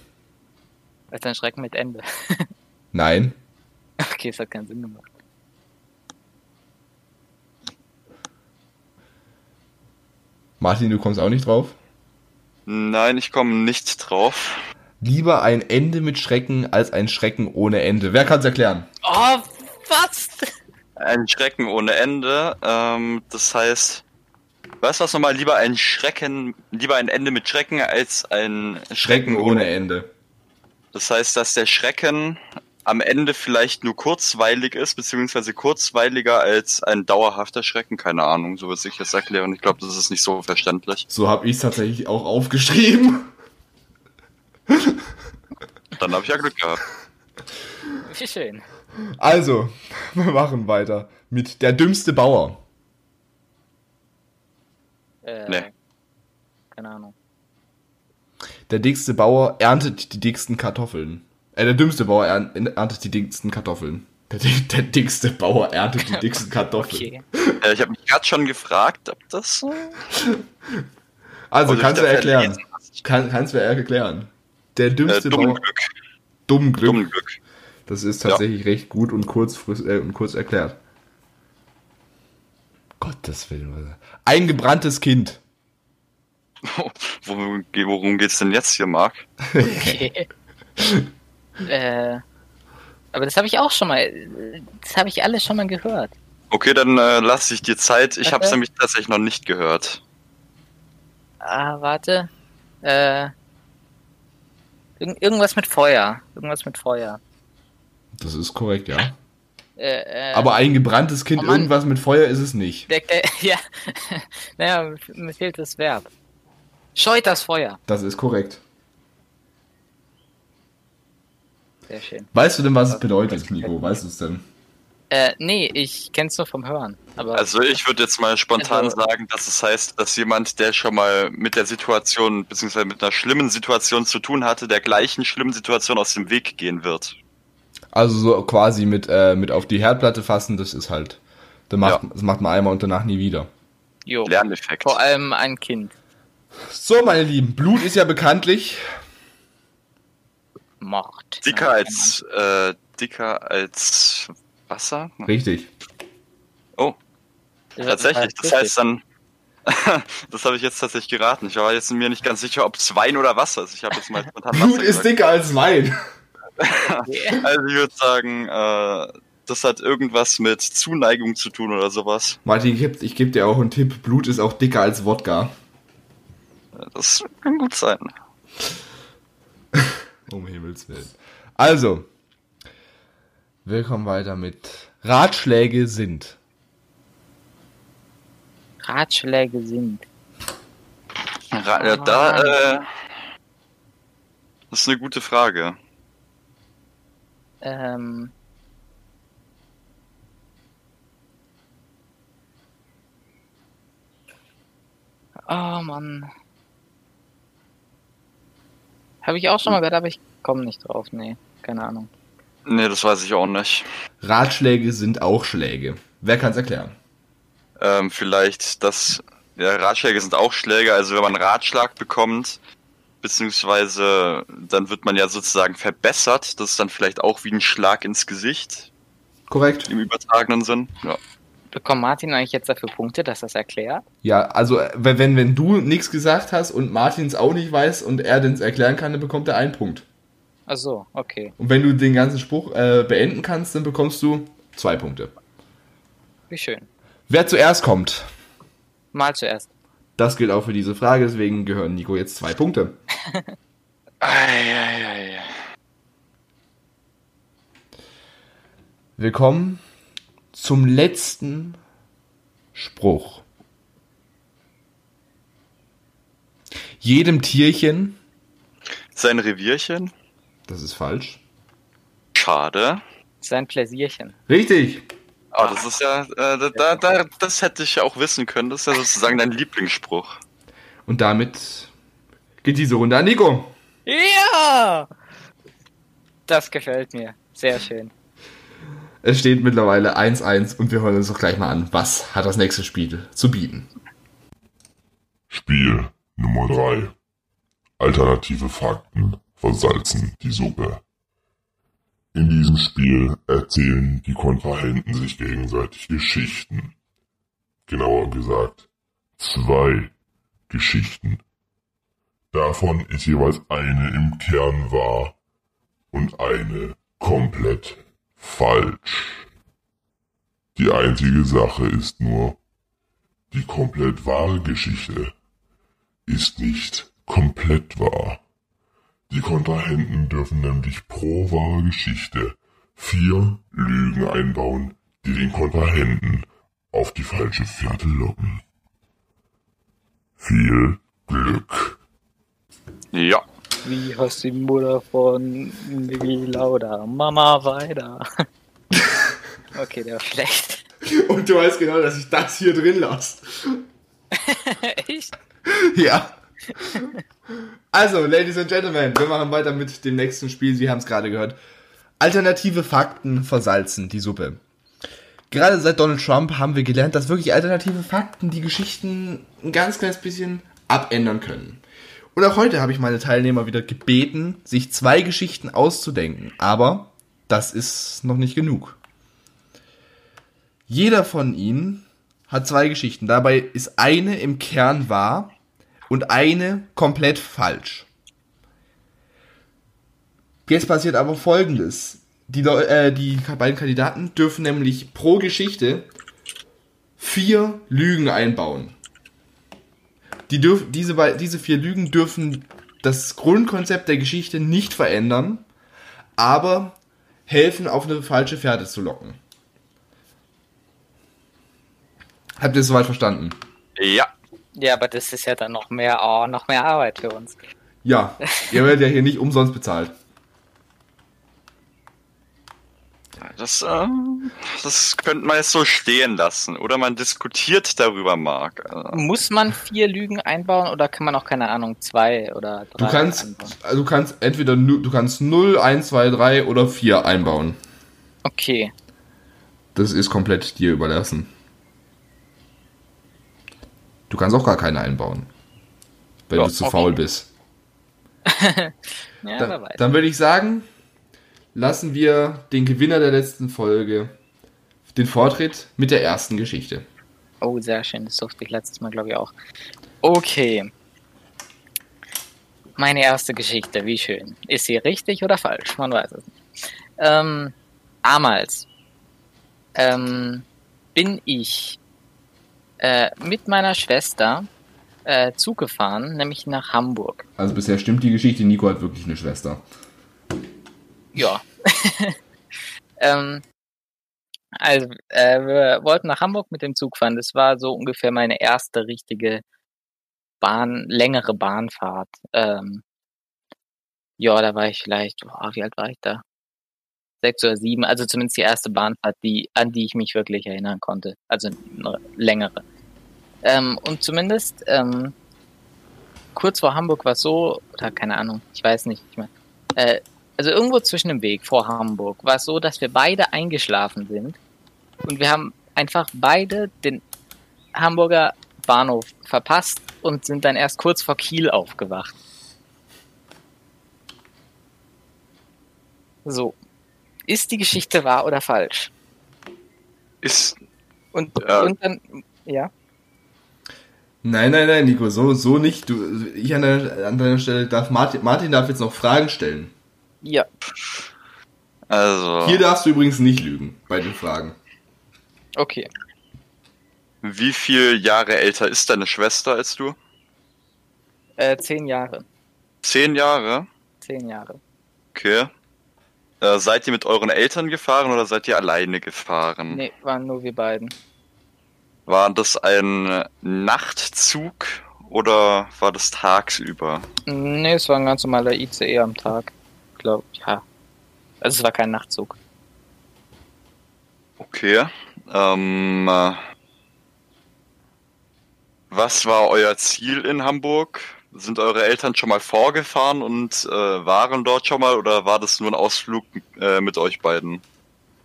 Als ein Schrecken mit Ende. Nein. Okay, es hat keinen Sinn gemacht. Martin, du kommst auch nicht drauf? Nein, ich komme nicht drauf. Lieber ein Ende mit Schrecken als ein Schrecken ohne Ende. Wer kann's erklären? Oh, was? Ein Schrecken ohne Ende. Ähm, das heißt, weißt du was nochmal? Lieber ein Schrecken, lieber ein Ende mit Schrecken als ein Schrecken ohne Ende. Das heißt, dass der Schrecken am Ende vielleicht nur kurzweilig ist, beziehungsweise kurzweiliger als ein dauerhafter Schrecken. Keine Ahnung, so wird ich das erklären. Ich glaube, das ist nicht so verständlich. So habe ich es tatsächlich auch aufgeschrieben. Dann habe ich ja Glück gehabt. Wie schön. Also, wir machen weiter mit der dümmste Bauer. Äh, Nee. Keine Ahnung. Der dickste Bauer erntet die dicksten Kartoffeln. Äh, der dümmste Bauer ern- erntet die dicksten Kartoffeln. Der, der dickste Bauer erntet die dicksten Kartoffeln. Okay. Äh, ich habe mich gerade schon gefragt, ob das so. Also, Oder kannst du erklären. Kann, kannst du erklären. Der Äh, dümmste dummen Bauer. Glück. Dumm Glück. Dummen Glück. Das ist tatsächlich recht gut und kurz, äh, und kurz erklärt. Gottes Willen. Eingebranntes Kind. Worum, worum geht's denn jetzt hier, Marc? Okay. äh, aber das habe ich auch schon mal. Das habe ich alles schon mal gehört. Okay, dann äh, lasse ich dir Zeit. Ich habe es nämlich tatsächlich noch nicht gehört. Ah, warte. Äh, irg irgendwas mit Feuer. Irgendwas mit Feuer. Das ist korrekt, ja. Äh, äh, Aber ein gebranntes Kind, Oh Mann. irgendwas mit Feuer ist es nicht. Der, der, ja. naja, mir fehlt das Verb. Scheut das Feuer. Das ist korrekt. Sehr schön. Weißt du denn, was es bedeutet, Nico? Weißt du es denn? Äh, nee, ich kenn's nur vom Hören. Aber Also ich würde jetzt mal spontan Also- sagen, dass es heißt, dass jemand, der schon mal mit der Situation, beziehungsweise mit einer schlimmen Situation zu tun hatte, der gleichen schlimmen Situation aus dem Weg gehen wird. Also so quasi mit, äh, mit auf die Herdplatte fassen, das ist halt. Das macht, Ja. das macht man einmal und danach nie wieder. jo, Lerneffekt. vor allem ein Kind. So, meine Lieben, Blut ist ja bekanntlich. Mord. Dicker als äh, dicker als Wasser? Richtig. Oh, Das tatsächlich. Das heißt dann. das habe ich jetzt tatsächlich geraten. Ich war jetzt mir nicht ganz sicher, ob es Wein oder Wasser ist. Ich habe jetzt mal spontan Blut Wasser ist gesagt. dicker als Wein. Also ich würde sagen, äh, das hat irgendwas mit Zuneigung zu tun oder sowas. Martin, ich ich geb dir auch einen Tipp. Blut ist auch dicker als Wodka. Das kann gut sein. Um Himmels Willen. Also, wir kommen weiter mit Ratschläge sind. Ratschläge sind. Ra ja, da, äh, das ist eine gute Frage. Ähm. Oh Mann. Habe ich auch schon mal gehört, aber ich komme nicht drauf. Nee, keine Ahnung. Nee, das weiß ich auch nicht. Ratschläge sind auch Schläge. Wer kann's erklären? Ähm, vielleicht, dass ja, Ratschläge sind auch Schläge, also wenn man einen Ratschlag bekommt, beziehungsweise dann wird man ja sozusagen verbessert, das ist dann vielleicht auch wie ein Schlag ins Gesicht Korrekt. im übertragenen Sinn. Ja. Bekommt Martin eigentlich jetzt dafür Punkte, dass das erklärt? Ja, also äh, wenn, wenn, du nichts gesagt hast und Martins auch nicht weiß und er den's erklären kann, dann bekommt er einen Punkt. Ach so, okay. Und wenn du den ganzen Spruch äh, beenden kannst, dann bekommst du zwei Punkte. Wie schön. Wer zuerst kommt, Mal zuerst. das gilt auch für diese Frage, deswegen gehören Nico jetzt zwei Punkte. Eieiei. Wir kommen zum letzten Spruch. Jedem Tierchen, Sein Revierchen? das ist falsch. Schade. Sein Pläsierchen. Richtig. Aber das ist ja, äh, da, da, da, das hätte ich ja auch wissen können. Das ist ja sozusagen dein Lieblingsspruch. Und damit geht diese Runde an Nico. Ja! Das gefällt mir. Sehr schön. Es steht mittlerweile 1-1 und wir hören uns doch gleich mal an, was hat das nächste Spiel zu bieten. Spiel Nummer 3. Alternative Fakten versalzen die Suppe. In diesem Spiel erzählen die Kontrahenten sich gegenseitig Geschichten. Genauer gesagt, zwei Geschichten. Davon ist jeweils eine im Kern wahr und eine komplett falsch. Die einzige Sache ist nur, die komplett wahre Geschichte ist nicht komplett wahr. Die Kontrahenten dürfen nämlich pro wahre Geschichte vier Lügen einbauen, die den Kontrahenten auf die falsche Fährte locken. Viel Glück. Ja. Wie heißt die Mutter von Niki Lauda? Mama weiter. okay, der war schlecht. Und du weißt genau, dass ich das hier drin lasse. Echt? Ja. Also, Ladies and Gentlemen, wir machen weiter mit dem nächsten Spiel. Sie haben es gerade gehört. Alternative Fakten versalzen die Suppe. Gerade seit Donald Trump haben wir gelernt, dass wirklich alternative Fakten die Geschichten ein ganz kleines bisschen abändern können. Und auch heute habe ich meine Teilnehmer wieder gebeten, sich zwei Geschichten auszudenken. Aber das ist noch nicht genug. Jeder von ihnen hat zwei Geschichten. Dabei ist eine im Kern wahr und eine komplett falsch. Jetzt passiert aber Folgendes. Die, äh, die beiden Kandidaten dürfen nämlich pro Geschichte vier Lügen einbauen. Die dürf, diese, diese vier Lügen dürfen das Grundkonzept der Geschichte nicht verändern, aber helfen, auf eine falsche Fährte zu locken. Habt ihr es soweit verstanden? Ja. Ja, aber das ist ja dann noch mehr, oh, noch mehr Arbeit für uns. Ja, ihr werdet ja hier nicht umsonst bezahlt. Das, äh, das könnte man jetzt so stehen lassen. Oder man diskutiert darüber, Marc. Äh, Muss man vier Lügen einbauen oder kann man auch, keine Ahnung, zwei oder drei Du kannst, einbauen? also du kannst entweder du kannst 0, 1, 2, 3 oder 4 einbauen. Okay. Das ist komplett dir überlassen. Du kannst auch gar keine einbauen. Wenn Ja, du zu okay. faul bist. Ja, weiß. dann würde ich sagen, lassen wir den Gewinner der letzten Folge den Vortritt mit der ersten Geschichte. Oh, sehr schön. Das durfte ich letztes Mal, glaube ich, auch. Okay. Meine erste Geschichte, wie schön. Ist sie richtig oder falsch? Man weiß es nicht. Ähm, damals ähm, bin ich äh, mit meiner Schwester äh, Zug gefahren, nämlich nach Hamburg. Also bisher stimmt die Geschichte, Nico hat wirklich eine Schwester. Ja. ähm, also, äh, wir wollten nach Hamburg mit dem Zug fahren. Das war so ungefähr meine erste richtige Bahn, längere Bahnfahrt. Ähm, ja, da war ich vielleicht, oh, wie alt war ich da? Sechs oder sieben, also zumindest die erste Bahnfahrt, die, an die ich mich wirklich erinnern konnte. Also eine längere. Ähm, und zumindest ähm, kurz vor Hamburg war es so, oder keine Ahnung, ich weiß nicht, ich mein, äh, also irgendwo zwischen dem Weg vor Hamburg war es so, dass wir beide eingeschlafen sind und wir haben einfach beide den Hamburger Bahnhof verpasst und sind dann erst kurz vor Kiel aufgewacht. So. Ist die Geschichte wahr oder falsch? ist, Und, Ja. und dann, ja. Nein, nein, nein, Nico, so, so nicht. Du, ich an, der, an deiner Stelle darf Martin, Martin darf jetzt noch Fragen stellen. Ja. also, Hier darfst du übrigens nicht lügen bei den Fragen. Okay. wie viel Jahre älter ist deine Schwester als du? Äh, zehn Jahre. Zehn Jahre? Zehn Jahre. Okay. Äh, seid ihr mit euren Eltern gefahren oder seid ihr alleine gefahren? Nee, waren nur wir beiden. War das ein Nachtzug oder war das tagsüber? Nee, es war ein ganz normaler ICE am Tag. Glaub, ja. Also es war kein Nachtzug. Okay. Ähm, äh, was war euer Ziel in Hamburg? Sind eure Eltern schon mal vorgefahren und äh, waren dort schon mal oder war das nur ein Ausflug äh, mit euch beiden?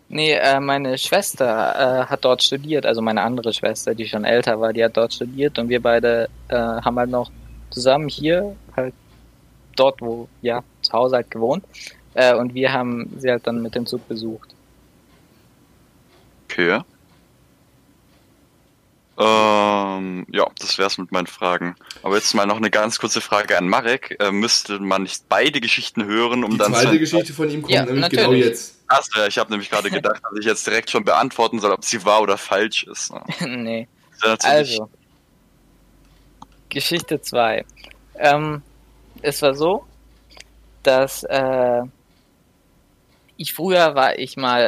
Nee, äh, meine Schwester äh, hat dort studiert, also meine andere Schwester, die schon älter war, die hat dort studiert und wir beide äh, haben halt noch zusammen hier, halt dort, wo, ja, zu Hause halt gewohnt. Äh, und wir haben sie halt dann mit dem Zug besucht. Okay. Ähm, ja, das wär's mit meinen Fragen. Aber jetzt mal noch eine ganz kurze Frage an Marek. Äh, müsste man nicht beide Geschichten hören, um Die dann zweite zu... Geschichte von ihm kommt Ja, nämlich natürlich. genau jetzt. Achso, ja, ich habe nämlich gerade gedacht, dass ich jetzt direkt schon beantworten soll, ob sie wahr oder falsch ist. ne? nee. Natürlich Also, Geschichte 2. Ähm, es war so, dass äh, ich früher war ich mal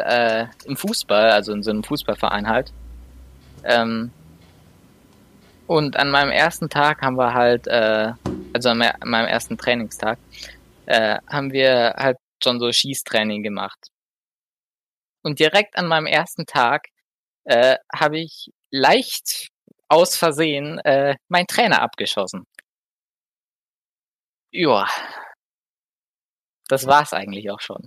äh, im Fußball, also in so einem Fußballverein halt. Ähm, und an meinem ersten Tag haben wir halt, äh, also an me- an meinem ersten Trainingstag, äh, haben wir halt schon so Schießtraining gemacht. Und direkt an meinem ersten Tag äh, habe ich leicht aus Versehen äh, mein Trainer abgeschossen. Ja. Das war's eigentlich auch schon.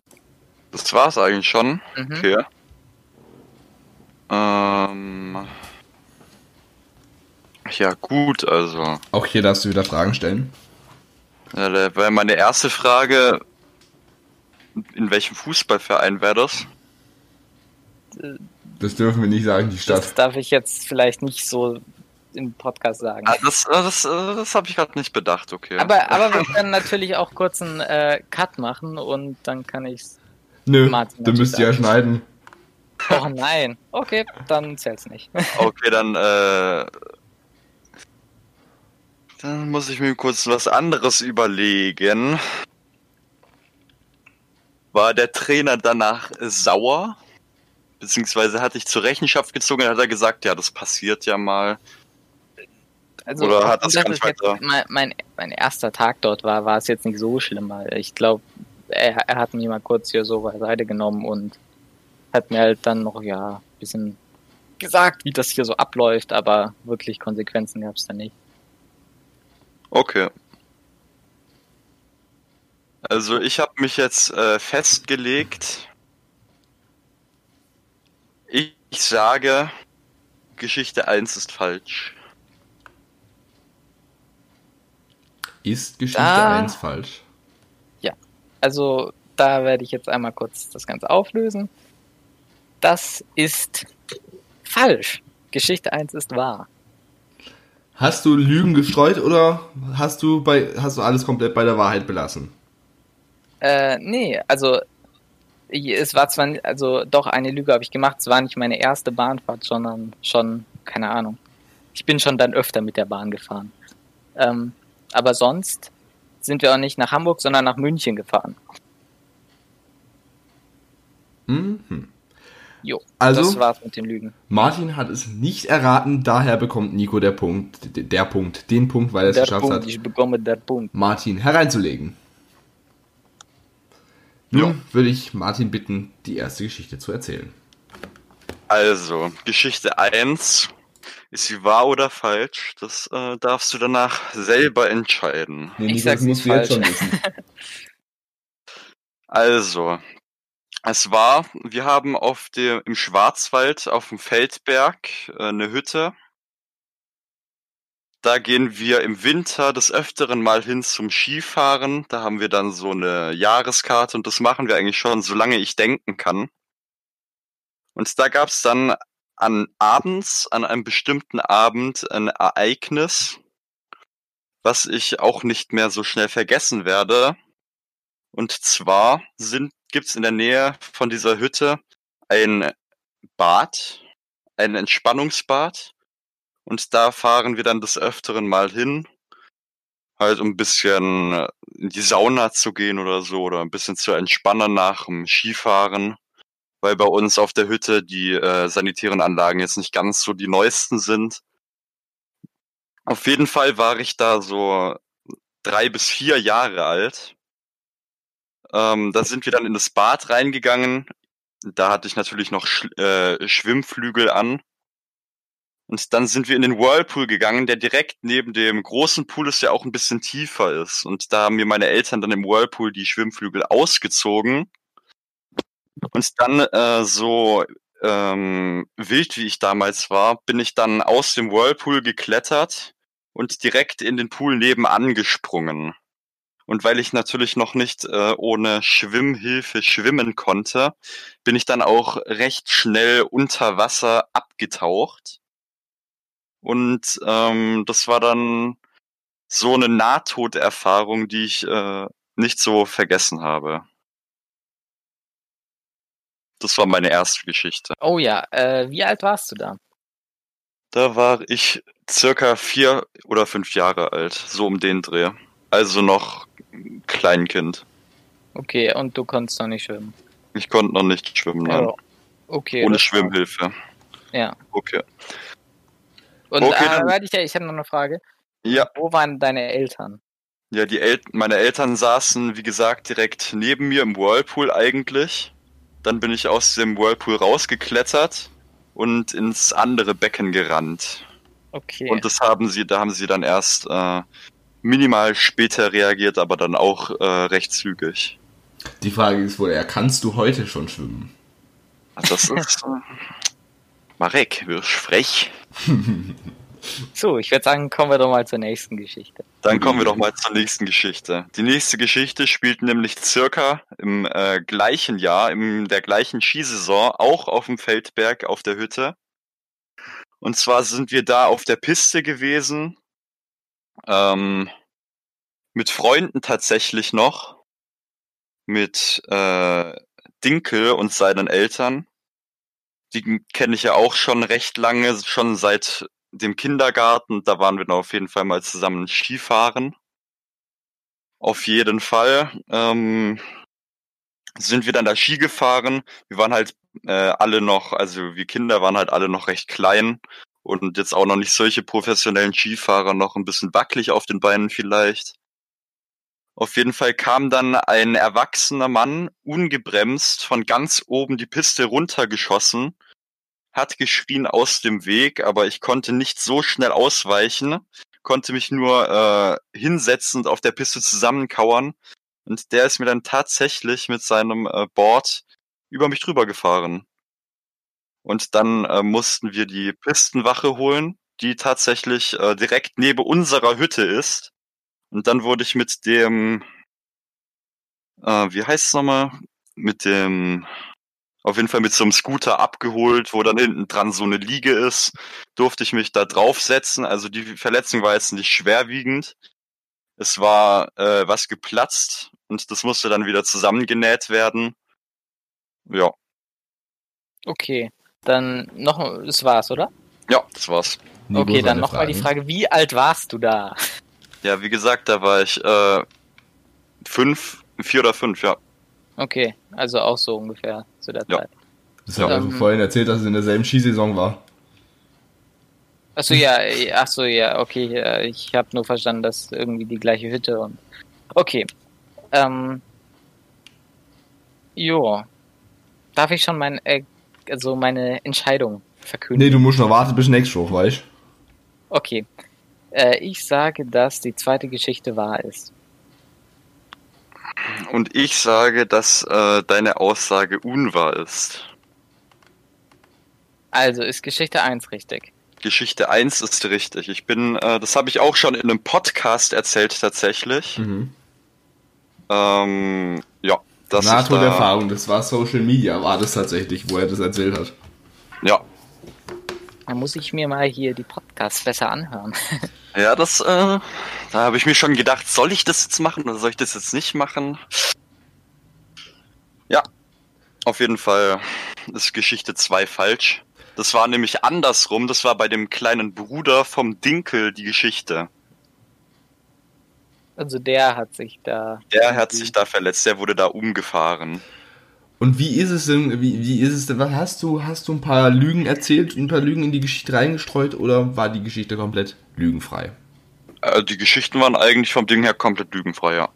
Das war's eigentlich schon. Mhm. Okay. Ähm. Ja, gut, also. Auch hier darfst du wieder Fragen stellen. Ja, da wäre meine erste Frage. in welchem Fußballverein wäre das? Das dürfen wir nicht sagen, die Stadt. Das darf ich jetzt vielleicht nicht so im Podcast sagen. Ah, das das, das, das habe ich gerade nicht bedacht, okay. Aber, aber wir können natürlich auch kurz einen äh, Cut machen und dann kann ich's. Nö, Martin, du müsst ja schneiden. Oh nein. Okay, dann zählt's nicht. Okay, dann, äh, dann muss ich mir kurz was anderes überlegen. War der Trainer danach sauer? Beziehungsweise hatte ich zur Rechenschaft gezogen, hat er gesagt, ja, das passiert ja mal. Also, Oder hat das dass gar nicht weiter- mein, mein, mein erster Tag dort war, war es jetzt nicht so schlimm. Weil ich glaube, er, er hat mich mal kurz hier so beiseite genommen und hat mir halt dann noch, ja, ein bisschen gesagt, wie das hier so abläuft, aber wirklich Konsequenzen gab es da nicht. Okay. Also ich habe mich jetzt äh, festgelegt. Ich, ich sage, Geschichte 1 ist falsch. Ist Geschichte Ah. 1 falsch? Also, da werde ich jetzt einmal kurz das Ganze auflösen. Das ist falsch. Geschichte 1 ist wahr. Hast du Lügen gestreut oder hast du bei hast du alles komplett bei der Wahrheit belassen? Äh, nee, also es war zwar, also doch eine Lüge habe ich gemacht, es war nicht meine erste Bahnfahrt, sondern schon, keine Ahnung. Ich bin schon dann öfter mit der Bahn gefahren. Ähm, aber sonst sind wir auch nicht nach Hamburg, sondern nach München gefahren. Mhm. Jo, Also das war's mit den Lügen. Martin hat es nicht erraten, daher bekommt Nico der Punkt, der Punkt, den Punkt, weil er es Der geschafft Punkt, hat, ich bekomme der Punkt. Martin hereinzulegen. Nun würde ich Martin bitten, die erste Geschichte zu erzählen. Also, Geschichte 1. Ist sie wahr oder falsch? Das äh, darfst du danach selber entscheiden. Nee, Ich sag, sie ist falsch. wissen. Also, es war, wir haben auf dem, im Schwarzwald auf dem Feldberg äh, eine Hütte. Da gehen wir im Winter des Öfteren mal hin zum Skifahren. Da haben wir dann so eine Jahreskarte und das machen wir eigentlich schon, solange ich denken kann. Und da gab's dann an abends, an einem bestimmten Abend ein Ereignis, was ich auch nicht mehr so schnell vergessen werde. Und zwar sind, gibt's in der Nähe von dieser Hütte ein Bad, ein Entspannungsbad. Und da fahren wir dann des Öfteren mal hin, halt um ein bisschen in die Sauna zu gehen oder so, oder ein bisschen zu entspannen nach dem Skifahren. Weil bei uns auf der Hütte die äh, sanitären Anlagen jetzt nicht ganz so die neuesten sind. Auf jeden Fall war ich da so drei bis vier Jahre alt. Ähm, da sind wir dann in das Bad reingegangen. Da hatte ich natürlich noch Sch äh, Schwimmflügel an. Und dann sind wir in den Whirlpool gegangen, der direkt neben dem großen Pool ist, der auch ein bisschen tiefer ist. Und da haben mir meine Eltern dann im Whirlpool die Schwimmflügel ausgezogen. Und dann äh, so ähm, wild wie ich damals war, bin ich dann aus dem Whirlpool geklettert und direkt in den Pool nebenan gesprungen. Und weil ich natürlich noch nicht äh, ohne Schwimmhilfe schwimmen konnte, bin ich dann auch recht schnell unter Wasser abgetaucht. Und ähm, das war dann so eine Nahtoderfahrung, die ich äh, nicht so vergessen habe. Das war meine erste Geschichte. Oh ja, äh, wie alt warst du da? Da war ich circa vier oder fünf Jahre alt, so um den Dreh. Also noch ein Kleinkind. Okay, und du konntest noch nicht schwimmen. Ich konnte noch nicht schwimmen, nein. Oh, okay. Ohne Schwimmhilfe. Ja. Okay. Und Okay, äh, warte, ich, ich habe noch eine Frage. Ja, Wo waren deine Eltern? ja, die El meine Eltern saßen, wie gesagt, direkt neben mir im Whirlpool eigentlich. Dann bin ich aus dem Whirlpool rausgeklettert und ins andere Becken gerannt. Okay. Und das haben sie, da haben sie dann erst äh, minimal später reagiert, aber dann auch äh, recht zügig. Die Frage ist wohl eher, kannst du heute schon schwimmen? Das ist. äh, Marek, wirst frech. So, ich würde sagen, kommen wir doch mal zur nächsten Geschichte. Dann kommen wir doch mal zur nächsten Geschichte. Die nächste Geschichte spielt nämlich circa im äh, gleichen Jahr, in der gleichen Skisaison, auch auf dem Feldberg auf der Hütte. Und zwar sind wir da auf der Piste gewesen, ähm, mit Freunden tatsächlich noch, mit äh, Dinkel und seinen Eltern. Die kenne ich ja auch schon recht lange, schon seit dem Kindergarten. Da waren wir dann auf jeden Fall mal zusammen Skifahren. Auf jeden Fall ähm, sind wir dann da Ski gefahren. Wir waren halt äh, alle noch, also wir Kinder waren halt alle noch recht klein und jetzt auch noch nicht solche professionellen Skifahrer, noch ein bisschen wackelig auf den Beinen vielleicht. Auf jeden Fall kam dann ein erwachsener Mann ungebremst von ganz oben die Piste runtergeschossen, hat geschrien aus dem Weg, aber ich konnte nicht so schnell ausweichen, konnte mich nur äh, hinsetzend auf der Piste zusammenkauern und der ist mir dann tatsächlich mit seinem äh, Board über mich drüber gefahren. Und dann äh, mussten wir die Pistenwache holen, die tatsächlich äh, direkt neben unserer Hütte ist. Und dann wurde ich mit dem, äh, wie heißt es nochmal? Mit dem, auf jeden Fall mit so einem Scooter abgeholt, wo dann hinten dran so eine Liege ist, durfte ich mich da draufsetzen. Also die Verletzung war jetzt nicht schwerwiegend. Es war äh, was geplatzt und das musste dann wieder zusammengenäht werden. Ja. Okay, dann noch, das war's, oder? Ja, das war's. Nico, okay, dann nochmal die. Frage, wie alt warst du da? Ja, wie gesagt, da war ich äh, fünf, vier oder fünf, ja. Okay, also auch so ungefähr zu der Ja. Zeit. Das hat also Ähm, vorhin erzählt, dass es in derselben Skisaison war. Achso, ja, achso, ja, okay, ja, ich habe nur verstanden, dass irgendwie die gleiche Hütte und. Okay. Ähm. Jo. Darf ich schon mein, äh, also meine Entscheidung verkünden? Nee, du musst noch warten bis nächste Woche, weißt Okay. Äh, ich sage, dass die zweite Geschichte wahr ist. Und ich sage, dass äh, deine Aussage unwahr ist. Also ist Geschichte 1 richtig. Geschichte 1 ist richtig. Ich bin, äh, das habe ich auch schon in einem Podcast erzählt tatsächlich. Mhm. Ähm, ja, das ist da, NATO-Erfahrung, das war Social Media, war das tatsächlich, wo er das erzählt hat. Ja, Da muss ich mir mal hier die Podcasts besser anhören. ja, das, äh, da habe ich mir schon gedacht, soll ich das jetzt machen oder soll ich das jetzt nicht machen? Ja, auf jeden Fall ist Geschichte 2 falsch. Das war nämlich andersrum. Das war bei dem kleinen Bruder vom Dinkel die Geschichte. Also der hat sich da. Der hat sich da verletzt, der wurde da umgefahren. Und wie ist es denn, wie, wie ist es denn, was hast du, hast du ein paar Lügen erzählt, ein paar Lügen in die Geschichte reingestreut oder war die Geschichte komplett lügenfrei? Äh, die Geschichten waren eigentlich vom Ding her komplett lügenfrei, ja.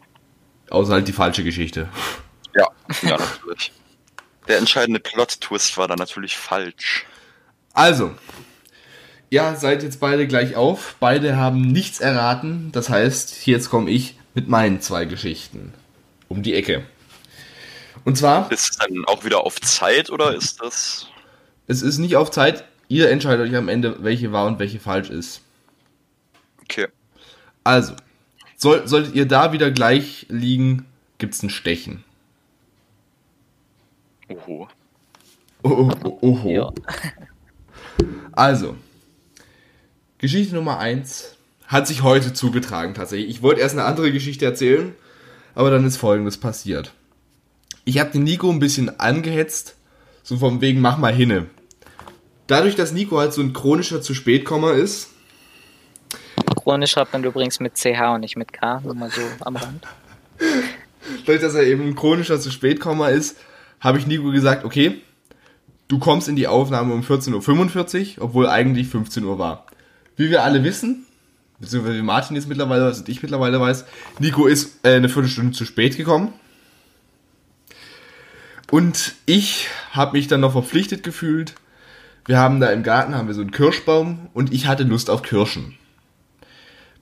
Außer halt die falsche Geschichte. Ja, ja, natürlich. Der entscheidende Plot-Twist war da natürlich falsch. Also, ihr seid jetzt beide gleich auf. Beide haben nichts erraten. Das heißt, jetzt komme ich mit meinen zwei Geschichten um die Ecke. Und zwar, Ist es dann auch wieder auf Zeit oder ist das. es ist nicht auf Zeit. Ihr entscheidet euch am Ende, welche wahr und welche falsch ist. Okay. Also, soll, solltet ihr da wieder gleich liegen, gibt's ein Stechen. Oho. Oh, oh, oh, oho. Ja. Also, Geschichte Nummer 1 hat sich heute zugetragen tatsächlich. Ich wollte erst eine andere Geschichte erzählen, aber dann ist folgendes passiert. Ich habe den Nico ein bisschen angehetzt, so vom wegen mach mal hinne. Dadurch, dass Nico halt so ein chronischer zu spätkommer ist, Chronisch schreibt man übrigens mit CH und nicht mit K, nur mal so am Rand. dadurch, dass er eben ein chronischer zu spätkommer ist, habe ich Nico gesagt, okay, du kommst in die Aufnahme um 14.45 Uhr, obwohl eigentlich 15 Uhr war. Wie wir alle wissen, beziehungsweise wie Martin jetzt mittlerweile weiß und ich mittlerweile weiß, Nico ist äh, eine Viertelstunde zu spät gekommen. Und ich habe mich dann noch verpflichtet gefühlt. Wir haben da im Garten haben wir so einen Kirschbaum und ich hatte Lust auf Kirschen.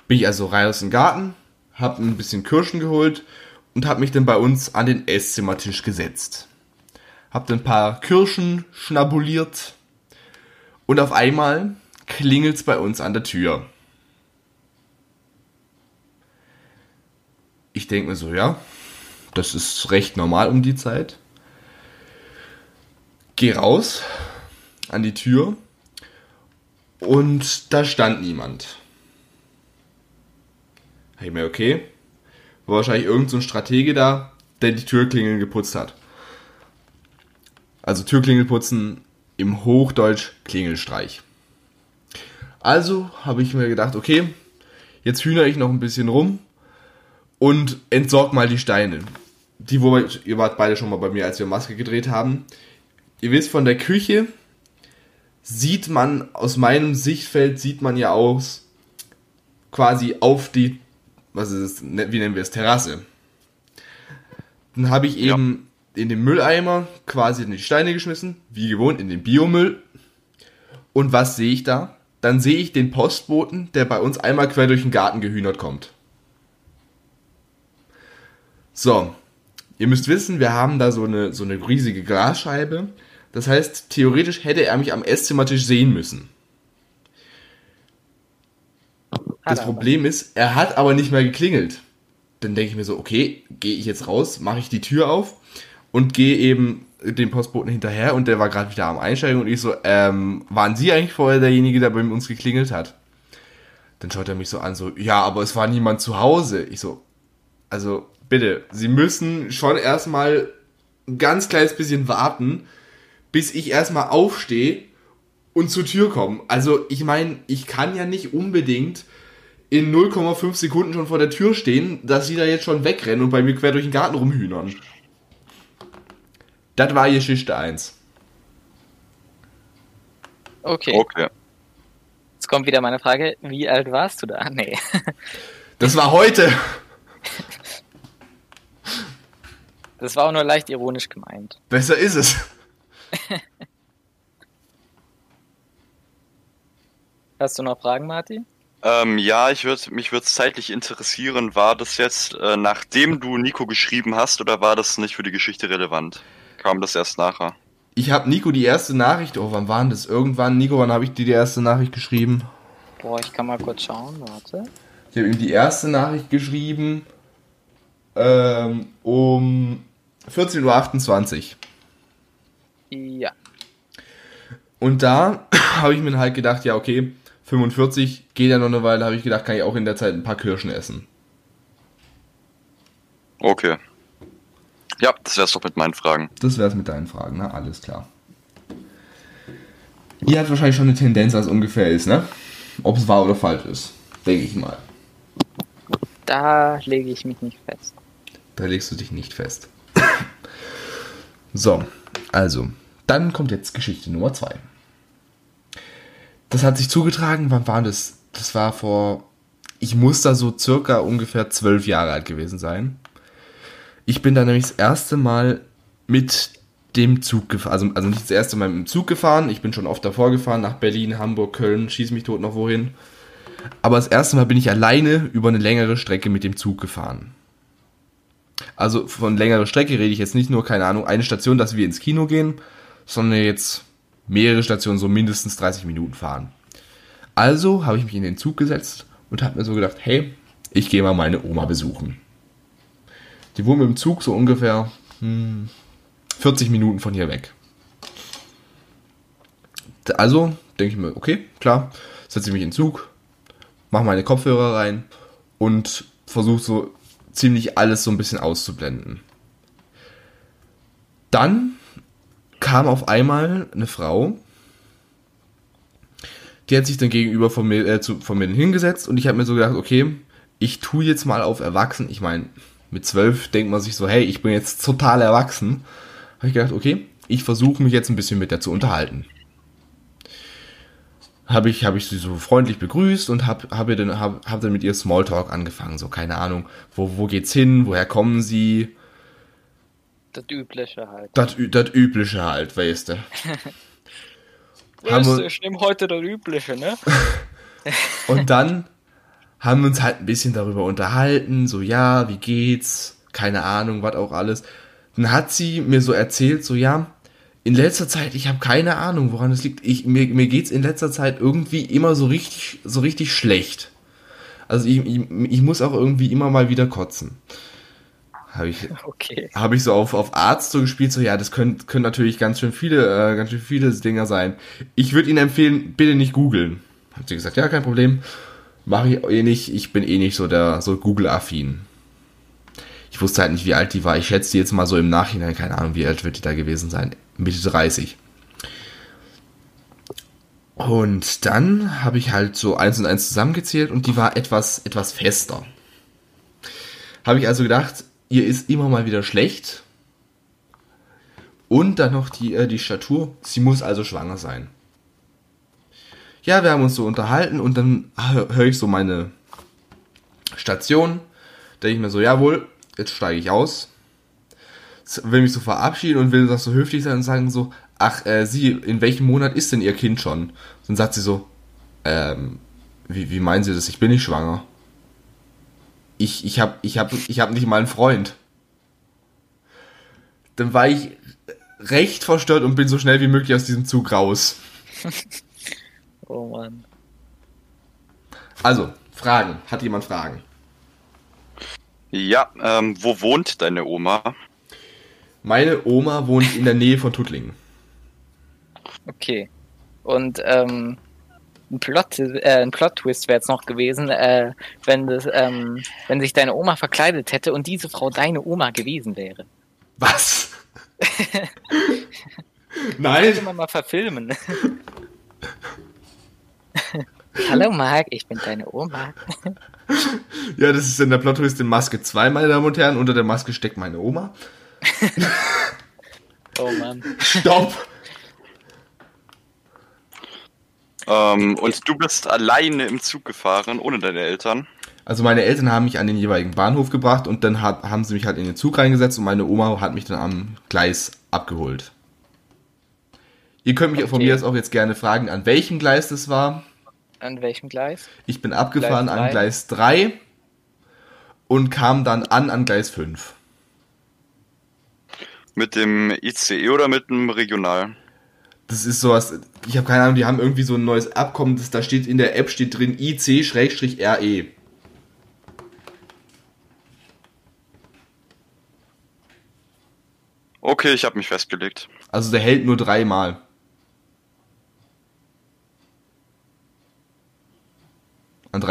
Bin ich also rein aus dem Garten, habe ein bisschen Kirschen geholt und habe mich dann bei uns an den Esszimmertisch gesetzt. Hab dann ein paar Kirschen schnabuliert und auf einmal klingelt's bei uns an der Tür. Ich denke mir so, ja, das ist recht normal um die Zeit. Geh raus an die Tür und da stand niemand. Hey mir, okay. War wahrscheinlich irgendein so Stratege da, der die Türklingeln geputzt hat. Also Türklingel putzen im Hochdeutsch Klingelstreich. Also habe ich mir gedacht, okay, jetzt hühner ich noch ein bisschen rum und entsorg mal die Steine. Die, wo wir, ihr wart beide schon mal bei mir, als wir Maske gedreht haben. Ihr wisst, von der Küche sieht man, aus meinem Sichtfeld sieht man ja aus, quasi auf die, was ist es, ne, wie nennen wir es, Terrasse. Dann habe ich eben ja. in den Mülleimer quasi in die Steine geschmissen, wie gewohnt, in den Biomüll. Und was sehe ich da? Dann sehe ich den Postboten, der bei uns einmal quer durch den Garten gehühnert kommt. So, ihr müsst wissen, wir haben da so eine, so eine riesige Glasscheibe. Das heißt, theoretisch hätte er mich am Esszimmertisch sehen müssen. Das Problem ist, er hat aber nicht mehr geklingelt. Dann denke ich mir so, okay, gehe ich jetzt raus, mache ich die Tür auf und gehe eben dem Postboten hinterher und der war gerade wieder am Einsteigen und ich so, ähm, waren Sie eigentlich vorher derjenige, der bei uns geklingelt hat? Dann schaut er mich so an, so, ja, aber es war niemand zu Hause. Ich so, also bitte, Sie müssen schon erstmal ein ganz kleines bisschen warten, bis ich erstmal aufstehe und zur Tür komme. Also ich meine, ich kann ja nicht unbedingt in 0,5 Sekunden schon vor der Tür stehen, dass sie da jetzt schon wegrennen und bei mir quer durch den Garten rumhühnern. Das war Geschichte 1. Okay. Okay. Jetzt kommt wieder meine Frage, wie alt warst du da? Nee. Das war heute. Das war auch nur leicht ironisch gemeint. Besser ist es. Hast du noch Fragen, Martin? Ähm, ja, ich würd, mich würde es zeitlich interessieren, war das jetzt, äh, nachdem du Nico geschrieben hast, oder war das nicht für die Geschichte relevant? Kam das erst nachher? Ich habe Nico die erste Nachricht, oh, wann war das? Irgendwann, Nico, wann habe ich dir die erste Nachricht geschrieben? Boah, ich kann mal kurz schauen, warte. Ich habe ihm die erste Nachricht geschrieben ähm, um 14.28 Uhr. Ja. Und da habe ich mir halt gedacht, ja, okay, 45 geht ja noch eine Weile, habe ich gedacht, kann ich auch in der Zeit ein paar Kirschen essen. Okay. Ja, das wär's doch mit meinen Fragen. Das wär's mit deinen Fragen, na, alles klar. Ihr habt wahrscheinlich schon eine Tendenz, was ungefähr ist, ne? Ob es wahr oder falsch ist. Denke ich mal. Da lege ich mich nicht fest. Da legst du dich nicht fest. So, also, dann kommt jetzt Geschichte Nummer 2. Das hat sich zugetragen, wann war das? Das war vor, ich muss da so circa ungefähr zwölf Jahre alt gewesen sein. Ich bin da nämlich das erste Mal mit dem Zug gefahren, also, also nicht das erste Mal mit dem Zug gefahren, ich bin schon oft davor gefahren, nach Berlin, Hamburg, Köln, schieß mich tot noch wohin. Aber das erste Mal bin ich alleine über eine längere Strecke mit dem Zug gefahren. Also von längerer Strecke rede ich jetzt nicht nur, keine Ahnung, eine Station, dass wir ins Kino gehen, sondern jetzt mehrere Stationen, so mindestens 30 Minuten fahren. Also habe ich mich in den Zug gesetzt und habe mir so gedacht, hey, ich gehe mal meine Oma besuchen. Die wohnt mit dem Zug so ungefähr hm, 40 Minuten von hier weg. Also denke ich mir, okay, klar, setze ich mich in den Zug, mache meine Kopfhörer rein und versuche so ziemlich alles so ein bisschen auszublenden. Dann kam auf einmal eine Frau, die hat sich dann gegenüber von mir, äh, zu, von mir hingesetzt und ich habe mir so gedacht, okay, ich tue jetzt mal auf erwachsen. Ich meine, mit zwölf denkt man sich so, hey, ich bin jetzt total erwachsen. Habe ich gedacht, okay, ich versuche mich jetzt ein bisschen mit der zu unterhalten. Habe ich, hab ich sie so freundlich begrüßt und habe hab dann, hab, hab dann mit ihr Smalltalk angefangen. So, keine Ahnung, wo, wo geht's hin, woher kommen sie? Das Übliche halt. Das, das Übliche halt, weißt du. weißt du, ich nehme heute das Übliche, ne? und dann haben wir uns halt ein bisschen darüber unterhalten, so ja, wie geht's, keine Ahnung, was auch alles. Dann hat sie mir so erzählt, so ja, In letzter Zeit, ich habe keine Ahnung, woran es liegt. Ich, mir mir geht es in letzter Zeit irgendwie immer so richtig, so richtig schlecht. Also ich, ich, ich muss auch irgendwie immer mal wieder kotzen. Habe ich, Okay. habe ich so auf, auf Arzt so gespielt, so ja, das können, können natürlich ganz schön viele, äh, ganz schön viele Dinger sein. Ich würde Ihnen empfehlen, bitte nicht googeln. Hat sie gesagt, ja, kein Problem. Mache ich eh nicht, ich bin eh nicht so der, so Google-affin. Ich wusste halt nicht, wie alt die war. Ich schätze jetzt mal so im Nachhinein, keine Ahnung, wie alt wird die da gewesen sein. Mitte 30. Und dann habe ich halt so eins und eins zusammengezählt und die war etwas, etwas fester. Habe ich also gedacht, ihr ist immer mal wieder schlecht. Und dann noch die, äh, die Statur. Sie muss also schwanger sein. Ja, wir haben uns so unterhalten und dann höre ich so meine Station. Denke ich mir so, jawohl, jetzt steige ich aus. Will mich so verabschieden und will das so höflich sein und sagen so, ach, äh, sie, in welchem Monat ist denn ihr Kind schon? Dann sagt sie so, ähm, wie, wie meinen Sie das? Ich bin nicht schwanger. Ich, ich hab, ich hab, ich hab nicht mal einen Freund. Dann war ich recht verstört und bin so schnell wie möglich aus diesem Zug raus. Oh Mann. Also, Fragen. Hat jemand Fragen? Ja, ähm, wo wohnt deine Oma? Meine Oma wohnt in der Nähe von Tuttlingen. Okay. Und ähm, ein Plot, äh, ein Plot-Twist wäre jetzt noch gewesen, äh, wenn das, ähm, wenn sich deine Oma verkleidet hätte und diese Frau deine Oma gewesen wäre. Was? Nein. man mal verfilmen. Hallo Marc, ich bin deine Oma. Ja, das ist in der Plot Twist in Maske 2, meine Damen und Herren. Unter der Maske steckt meine Oma. Oh Mann. Stopp! Ähm, und du bist alleine im Zug gefahren, ohne deine Eltern. Also meine Eltern haben mich an den jeweiligen Bahnhof gebracht und dann hat, haben sie mich halt in den Zug reingesetzt und meine Oma hat mich dann am Gleis abgeholt. Ihr könnt mich von Okay. mir aus auch jetzt gerne fragen, an welchem Gleis das war. An welchem Gleis? Ich bin abgefahren Gleis an? Gleis 3 und kam dann an an Gleis 5. Mit dem ICE oder mit dem Regional? Das ist sowas, ich habe keine Ahnung, die haben irgendwie so ein neues Abkommen, das da steht in der App steht drin IC-RE. Okay, ich habe mich festgelegt. Also der hält nur dreimal.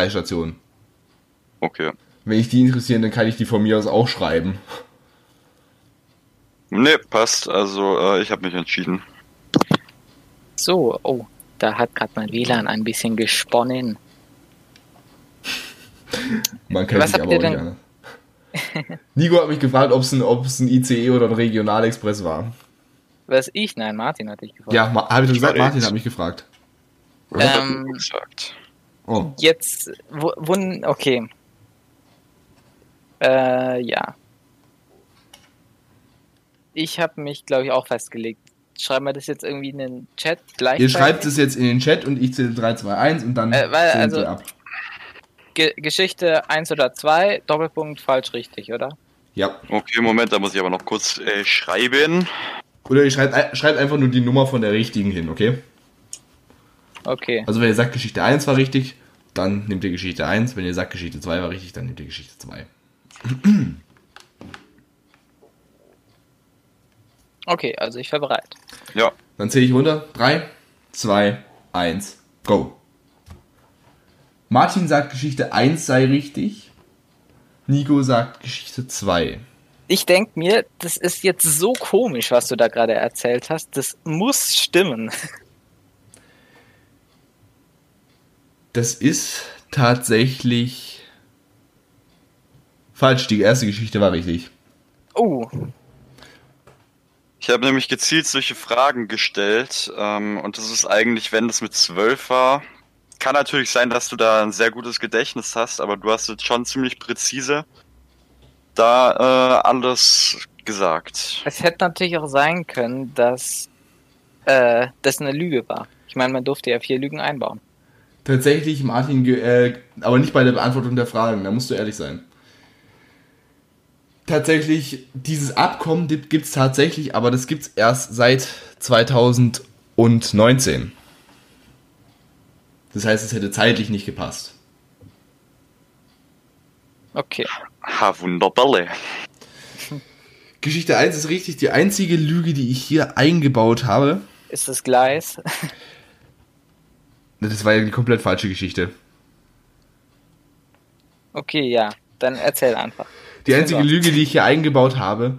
Drei Stationen. Okay. Wenn ich die interessieren, dann kann ich die von mir aus auch schreiben. Nee, passt. Also, äh, ich habe mich entschieden. So, oh, da hat gerade mein WLAN ein bisschen gesponnen. Man kennt Was sich habt aber ihr auch anders. Nico hat mich gefragt, ob es ein, ein ICE oder ein Regionalexpress war. Was ich? Nein, Martin hatte ich gefragt. Ja, habe ich doch gesagt. Martin hat mich gefragt. Was hat Ähm, er gesagt? Oh, Jetzt, wo, wo, okay. Äh, ja. Ich habe mich, glaube ich, auch festgelegt. Schreiben wir das jetzt irgendwie in den Chat gleich? ihr schreibt es jetzt in den Chat und ich zähle 3, 2, 1 und dann Äh, weil, zählen also- wir ab. Ge Geschichte 1 oder 2, Doppelpunkt falsch richtig, oder? Ja. Okay, Moment, da muss ich aber noch kurz äh, schreiben. Oder ihr schreibt, schreibt einfach nur die Nummer von der richtigen hin, okay? Okay. Also wenn ihr sagt, Geschichte 1 war richtig, dann nehmt ihr Geschichte 1. Wenn ihr sagt, Geschichte 2 war richtig, dann nehmt ihr Geschichte 2. Okay, also ich war bereit. Ja. Dann zähle ich runter. 3, 2, 1, go. Martin sagt, Geschichte 1 sei richtig. Nico sagt, Geschichte 2. Ich denk mir, das ist jetzt so komisch, was du da gerade erzählt hast. Das muss stimmen. Das ist tatsächlich falsch. Die erste Geschichte war richtig. Oh, Ich habe nämlich gezielt solche Fragen gestellt. Ähm, und das ist eigentlich, wenn das mit 12 war. Kann natürlich sein, dass du da ein sehr gutes Gedächtnis hast, aber du hast jetzt schon ziemlich präzise da äh, alles gesagt. es hätte natürlich auch sein können, dass äh, das eine Lüge war. Ich meine, man durfte ja vier Lügen einbauen. Tatsächlich, Martin, äh, aber nicht bei der Beantwortung der Fragen, da musst du ehrlich sein. Tatsächlich, dieses Abkommen gibt es tatsächlich, aber das gibt es erst seit 2019. Das heißt, es hätte zeitlich nicht gepasst. Okay. Ha, wunderballe. Geschichte 1 ist richtig. Die einzige Lüge, die ich hier eingebaut habe, Ist das Gleis? Das war ja die komplett falsche Geschichte. Okay, ja. Dann erzähl einfach. Die einzige So. Lüge, die ich hier eingebaut habe,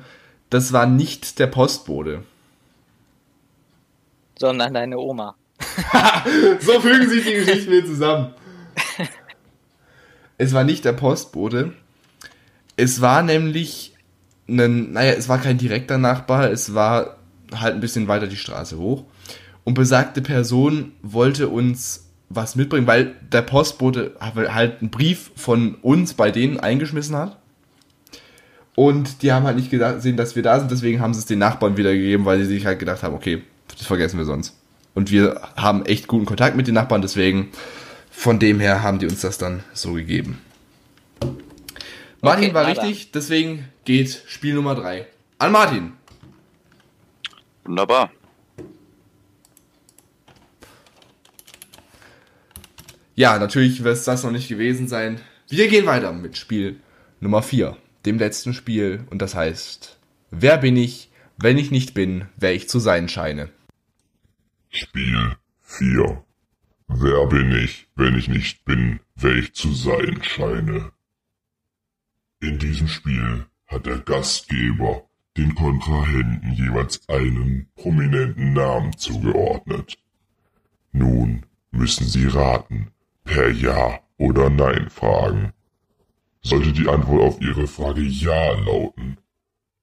das war nicht der Postbote. Sondern deine Oma. So fügen sich die Geschichten wieder zusammen. Es war nicht der Postbote. Es war nämlich ein, naja, es war kein direkter Nachbar, es war halt ein bisschen weiter die Straße hoch. Und besagte Person wollte uns was mitbringen, weil der Postbote halt einen Brief von uns bei denen eingeschmissen hat. Und die haben halt nicht gesehen, dass wir da sind, deswegen haben sie es den Nachbarn wiedergegeben, weil sie sich halt gedacht haben, okay, das vergessen wir sonst. Und wir haben echt guten Kontakt mit den Nachbarn, deswegen von dem her haben die uns das dann so gegeben. Martin Okay, war richtig, deswegen geht Spiel Nummer 3 an Martin. Wunderbar. Ja, natürlich wird es das noch nicht gewesen sein. Wir gehen weiter mit Spiel Nummer 4, dem letzten Spiel. Und das heißt, wer bin ich, wenn ich nicht bin, wer ich zu sein scheine? Spiel 4. Wer bin ich, wenn ich nicht bin, wer ich zu sein scheine? In diesem Spiel hat der Gastgeber den Kontrahenten jeweils einen prominenten Namen zugeordnet. Nun müssen sie raten, per Ja oder Nein fragen. Sollte die Antwort auf ihre Frage Ja lauten,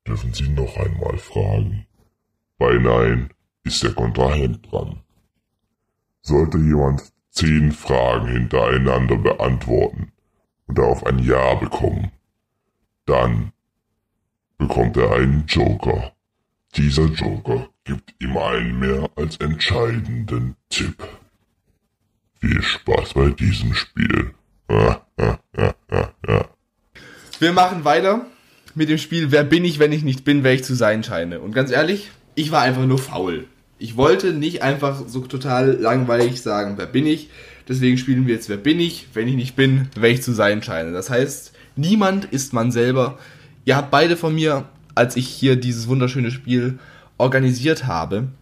dürfen sie noch einmal fragen. Bei Nein ist der Kontrahent dran. Sollte jemand zehn Fragen hintereinander beantworten und darauf ein Ja bekommen, dann bekommt er einen Joker. Dieser Joker gibt ihm einen mehr als entscheidenden Tipp. Viel Spaß bei diesem Spiel. Wir machen weiter mit dem Spiel Wer bin ich, wenn ich nicht bin, wer ich zu sein scheine. Und ganz ehrlich, ich war einfach nur faul. Ich wollte nicht einfach so total langweilig sagen, wer bin ich. Deswegen spielen wir jetzt Wer bin ich, wenn ich nicht bin, wer ich zu sein scheine. Das heißt, niemand ist man selber. Ihr habt beide von mir, als ich hier dieses wunderschöne Spiel organisiert habe,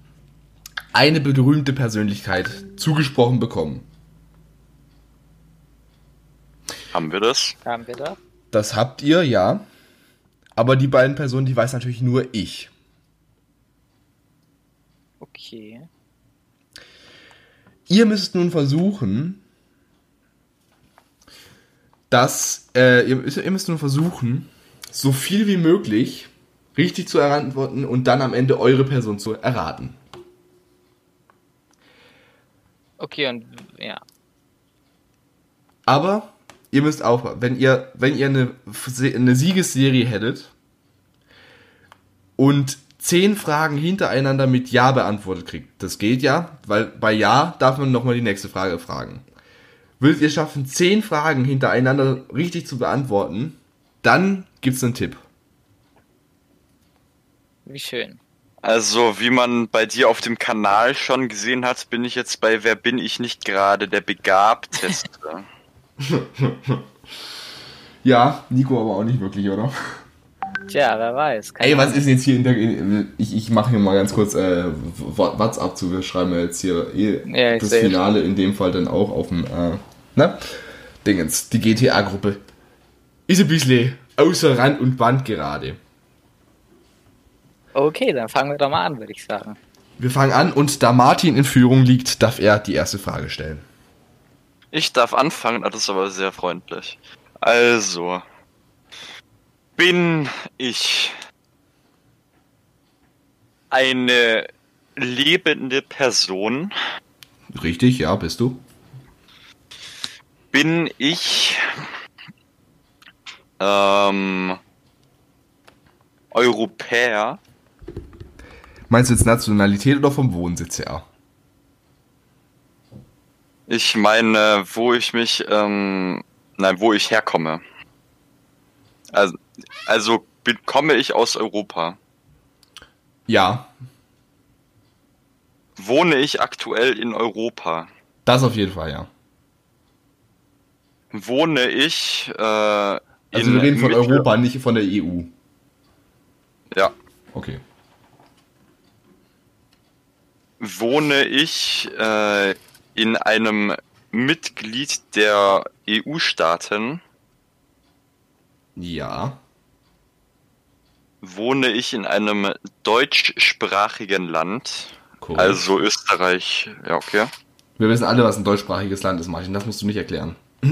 eine berühmte Persönlichkeit zugesprochen bekommen. Haben wir das? Haben wir da? Das habt ihr, ja. Aber die beiden Personen, die weiß natürlich nur ich. Okay. Ihr müsst nun versuchen, dass, äh, ihr, müsst- ihr müsst nun versuchen, so viel wie möglich richtig zu erantworten und dann am Ende eure Person zu erraten. Okay, und ja. Aber ihr müsst auch, wenn ihr, wenn ihr eine, eine Siegesserie hättet und zehn Fragen hintereinander mit Ja beantwortet kriegt, das geht ja, weil bei Ja darf man nochmal die nächste Frage fragen. Würdet ihr schaffen, zehn Fragen hintereinander richtig zu beantworten, dann gibt's einen Tipp. Wie schön. Also, wie man bei dir auf dem Kanal schon gesehen hat, bin ich jetzt bei Wer bin ich nicht gerade der Begabteste. Ja, Nico aber auch nicht wirklich, oder? Tja, wer weiß. Ey, was ist jetzt hier in der. in- Ich, ich mache hier mal ganz kurz äh, WhatsApp zu. Wir schreiben ja jetzt hier eh Ja, das Finale in dem Fall dann auch auf dem. Äh, ne? Dingens, die GTA-Gruppe. Ist ein bisschen außer Rand und Band gerade. Okay, dann fangen wir doch mal an, würde ich sagen. Wir fangen an und da Martin in Führung liegt, darf er die erste Frage stellen. Ich darf anfangen, das ist aber sehr freundlich. Also, bin ich eine lebende Person? Richtig, ja, bist du? Bin ich ähm, Europäer? Meinst du jetzt Nationalität oder vom Wohnsitz her? Ich meine, wo ich mich, ähm, nein, wo ich herkomme. Also, also komme ich aus Europa. Ja. wohne ich aktuell in Europa? Das auf jeden Fall, ja. Wohne ich äh, Also wir reden von Mittel- Europa, nicht von der EU. Ja. Okay. Wohne ich äh, in einem Mitglied der EU-Staaten? Ja. Wohne ich in einem deutschsprachigen Land? Korrekt. Also Österreich. Ja, okay. Wir wissen alle, was ein deutschsprachiges Land ist, Martin. Das musst du nicht erklären.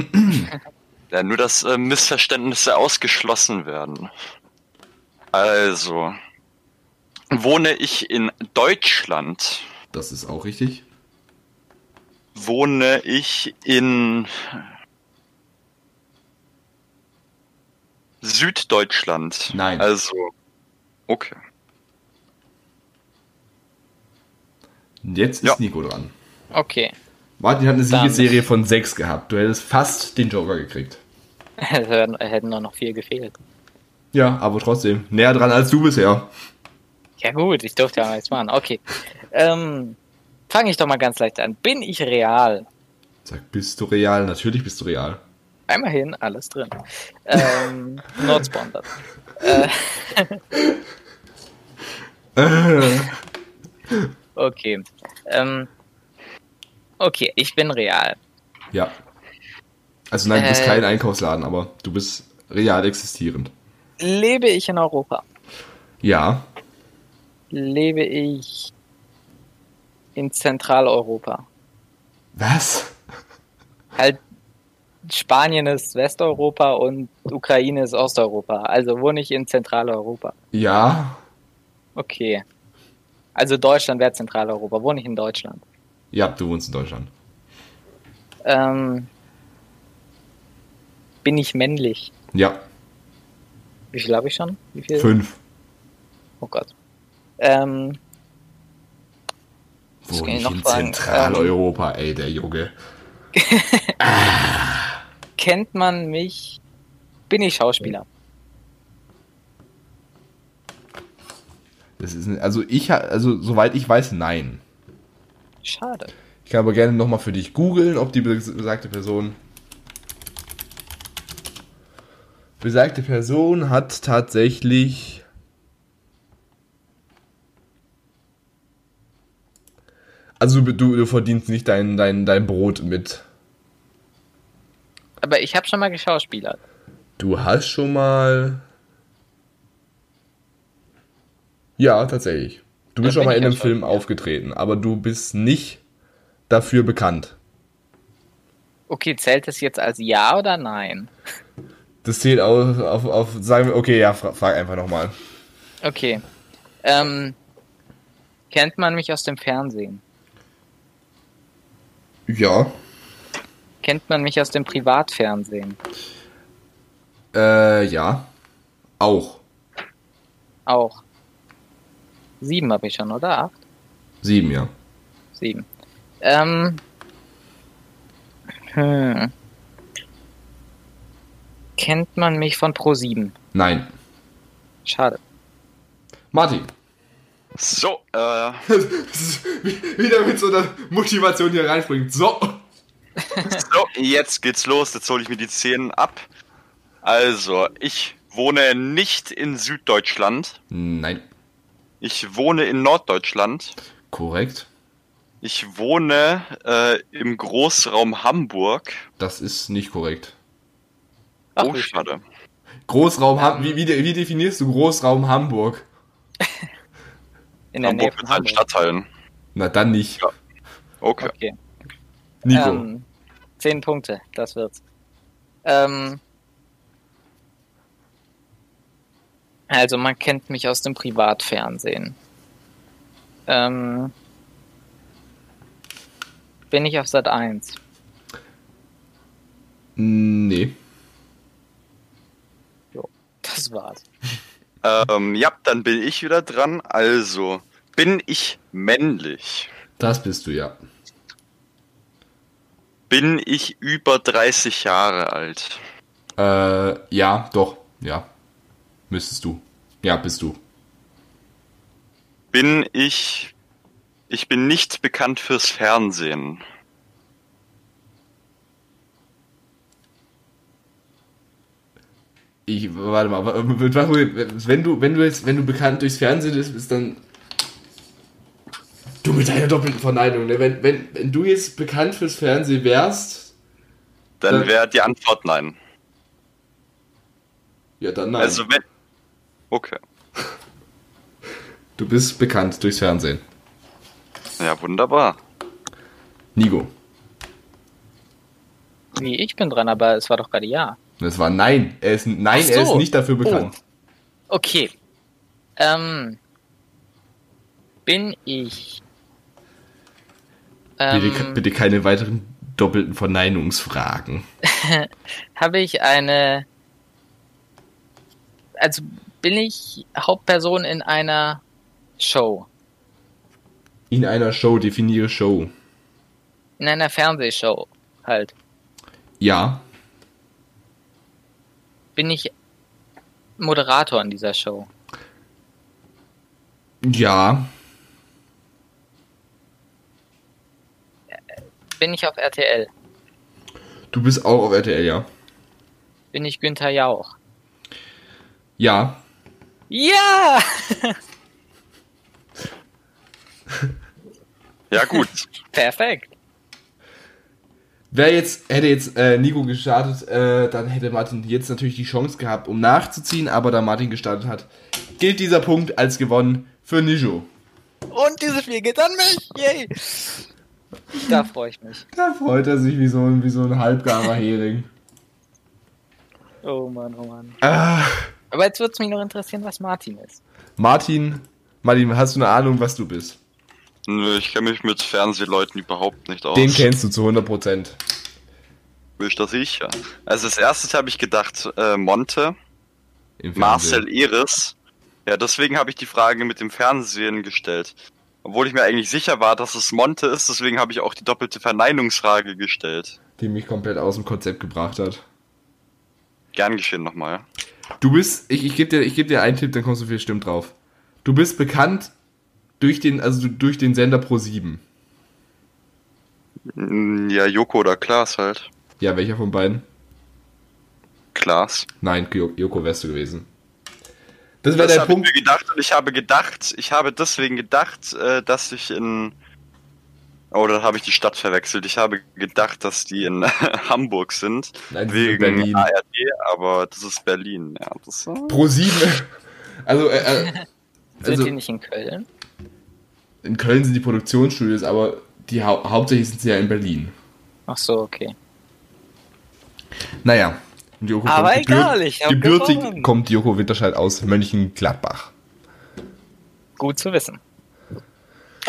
Ja, nur, dass äh, Missverständnisse ausgeschlossen werden. Also, wohne ich in Deutschland? Das ist auch richtig. Wohne ich in Süddeutschland? Nein. Also, okay. Und jetzt ist Ja. Nico dran. Okay. Martin hat eine Siegesserie von 6 gehabt. Du hättest fast den Joker gekriegt. Es hätten hätten nur noch vier gefehlt. Ja, aber trotzdem. Näher dran als du bisher. Ja gut, ich durfte ja mal jetzt machen. Okay. Ähm, Fange ich doch mal ganz leicht an. Bin ich real? Sag, bist du real? Natürlich bist du real. Immerhin alles drin. Ähm, not sponsored. Äh, okay. Ähm, okay, ich bin real. Ja. Also nein, du bist Äh. kein Einkaufsladen, aber du bist real existierend. Lebe ich in Europa? Ja. Lebe ich in Zentraleuropa? Was? Halt, Spanien ist Westeuropa und Ukraine ist Osteuropa. Also wohne ich in Zentraleuropa. Ja. Okay. Also Deutschland wäre Zentraleuropa. Wohne ich in Deutschland? Ja, du wohnst in Deutschland. Ähm, bin ich männlich? Ja. Wie viel habe ich schon? Wie viel? Fünf. Oh Gott. Ähm, Kann ich in? Zentraleuropa, ey, der Junge. kennt man mich? Bin ich Schauspieler? Das ist, also ich, also soweit ich weiß, nein. Schade. Ich kann aber gerne nochmal für dich googeln, ob die bes- besagte Person. Besagte Person hat tatsächlich. Also du, du verdienst nicht dein, dein, dein Brot mit. Aber ich habe schon mal geschauspielert. Du hast schon mal. Ja, tatsächlich. Du bist schon mal in einem Film aufgetreten, aber du bist nicht dafür bekannt. Okay, zählt das jetzt als Ja oder Nein? Das zählt auf, auf, auf sagen wir, okay, ja, fra frag einfach nochmal. Okay. Ähm, kennt man mich aus dem Fernsehen? Ja. Kennt man mich aus dem Privatfernsehen? Äh, ja. Auch. Auch. Sieben habe ich schon, oder? Acht? Sieben, ja. Sieben. Ähm. Hm. Kennt man mich von Pro7? Nein. Schade. Martin. So, äh, wieder mit so einer Motivation hier reinspringt. So. so, jetzt geht's los. Jetzt hole ich mir die Zähne ab. Also, ich wohne nicht in Süddeutschland. Nein. Ich wohne in Norddeutschland. Korrekt. Ich wohne äh, im Großraum Hamburg. Das ist nicht korrekt. Ach, oh, wie schade. Großraum Ham wie, wie, de- wie definierst du Großraum Hamburg? In der Nähe Hamburg von mit seinen Hamburg. Stadtteilen. Na dann nicht. Ja. Okay. Okay. Nico. Ähm, zehn Punkte, das wird's. Ähm, also man kennt mich aus dem Privatfernsehen. Ähm, bin ich auf Sat 1? nee. Das war's. Ähm, ja, dann bin ich wieder dran. Also, bin ich männlich? Das bist du, ja. Bin ich über 30 Jahre alt? Äh, ja, doch. Ja. Müsstest du. Ja, bist du. Bin ich Ich bin nicht bekannt fürs Fernsehen. Ich, warte mal, wenn du, wenn du jetzt, wenn du bekannt durchs Fernsehen bist, bist dann. Du mit deiner doppelten Verneinung, ne? Wenn, wenn, wenn du jetzt bekannt fürs Fernsehen wärst. Dann, dann wäre die Antwort nein. Ja, dann nein. Also wenn. Okay. Du bist bekannt durchs Fernsehen. Ja, wunderbar. Nigo. Nee, ich bin dran, aber es war doch gerade ja. Das war nein. Er ist, nein, so. er ist nicht dafür bekannt. Oh. Okay. Ähm, bin ich. Ähm, bitte, bitte keine weiteren doppelten Verneinungsfragen. Habe ich eine. Also bin ich Hauptperson in einer Show? In einer Show, definiere Show. In einer Fernsehshow, halt. Ja. Bin ich Moderator in dieser Show? Ja. Bin ich auf RTL? Du bist auch auf RTL, ja. Bin ich Günther Jauch? Ja. Ja! ja, gut. Perfekt. Wer jetzt, hätte jetzt äh, Nico gestartet, äh, dann hätte Martin jetzt natürlich die Chance gehabt, um nachzuziehen, aber da Martin gestartet hat, gilt dieser Punkt als gewonnen für Nijo. Und dieses Spiel geht an mich! Yay! Da freue ich mich. Da freut er sich wie so ein, wie so ein halbgarer Hering. Oh Mann, oh Mann. Ah. Aber jetzt würde es mich noch interessieren, was Martin ist. Martin, Martin, hast du eine Ahnung, was du bist? Nö, ich kenne mich mit Fernsehleuten überhaupt nicht aus. Den kennst du zu 100 Prozent. Bin ich da sicher. Also als erstes habe ich gedacht, äh, Monte, Marcel Eris. Ja, deswegen habe ich die Frage mit dem Fernsehen gestellt. Obwohl ich mir eigentlich sicher war, dass es Monte ist, deswegen habe ich auch die doppelte Verneinungsfrage gestellt. Die mich komplett aus dem Konzept gebracht hat. Gern geschehen nochmal. Du bist, ich, ich gebe dir, geb dir einen Tipp, dann kommst du viel Stimmt drauf. Du bist bekannt durch den, also durch den Sender Pro 7. Mm, ja, Joko oder Klaas halt. Ja, welcher von beiden? Klaas. Nein, Joko wärst du gewesen. Das wäre der Punkt. Ich mir gedacht und ich habe gedacht, ich habe deswegen gedacht, äh, dass ich in Oh, da habe ich die Stadt verwechselt. Ich habe gedacht, dass die in Hamburg sind. Nein, wegen Berlin. ARD, aber das ist Berlin. Ja, das Pro 7. Also, äh, äh also, sind die nicht in Köln? In Köln sind die Produktionsstudios, aber die hau hauptsächlich sind sie ja in Berlin. Ach so, okay. Naja. Aber egal, ich habe Gebürtig kommt Joko Winterscheid aus Mönchengladbach. Gut zu wissen.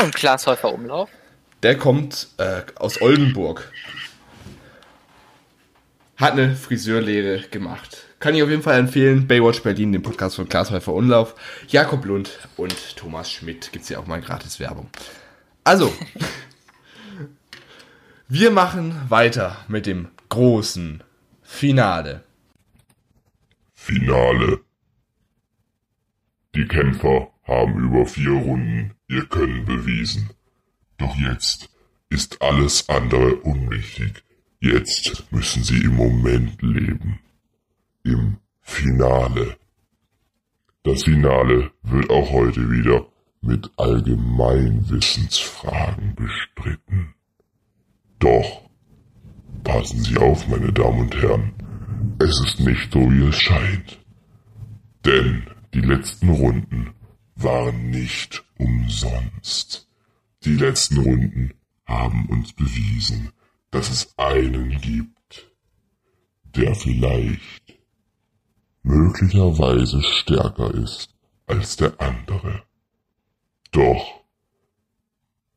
Und Klaas Häufer Umlauf? Der kommt äh, aus Oldenburg. Hat eine Friseurlehre gemacht. Kann ich auf jeden Fall empfehlen. Baywatch Berlin, den Podcast von Klaas Häufer Umlauf. Jakob Lund und Thomas Schmidt. Gibt es ja auch mal gratis Werbung. Also, wir machen weiter mit dem großen Finale. Finale. Die Kämpfer haben über vier Runden ihr Können bewiesen. Doch jetzt ist alles andere unwichtig. Jetzt müssen sie im Moment leben im Finale. Das Finale wird auch heute wieder mit Allgemeinwissensfragen bestritten. Doch, passen Sie auf, meine Damen und Herren, es ist nicht so, wie es scheint. Denn die letzten Runden waren nicht umsonst. Die letzten Runden haben uns bewiesen, dass es einen gibt, der vielleicht möglicherweise stärker ist als der andere. Doch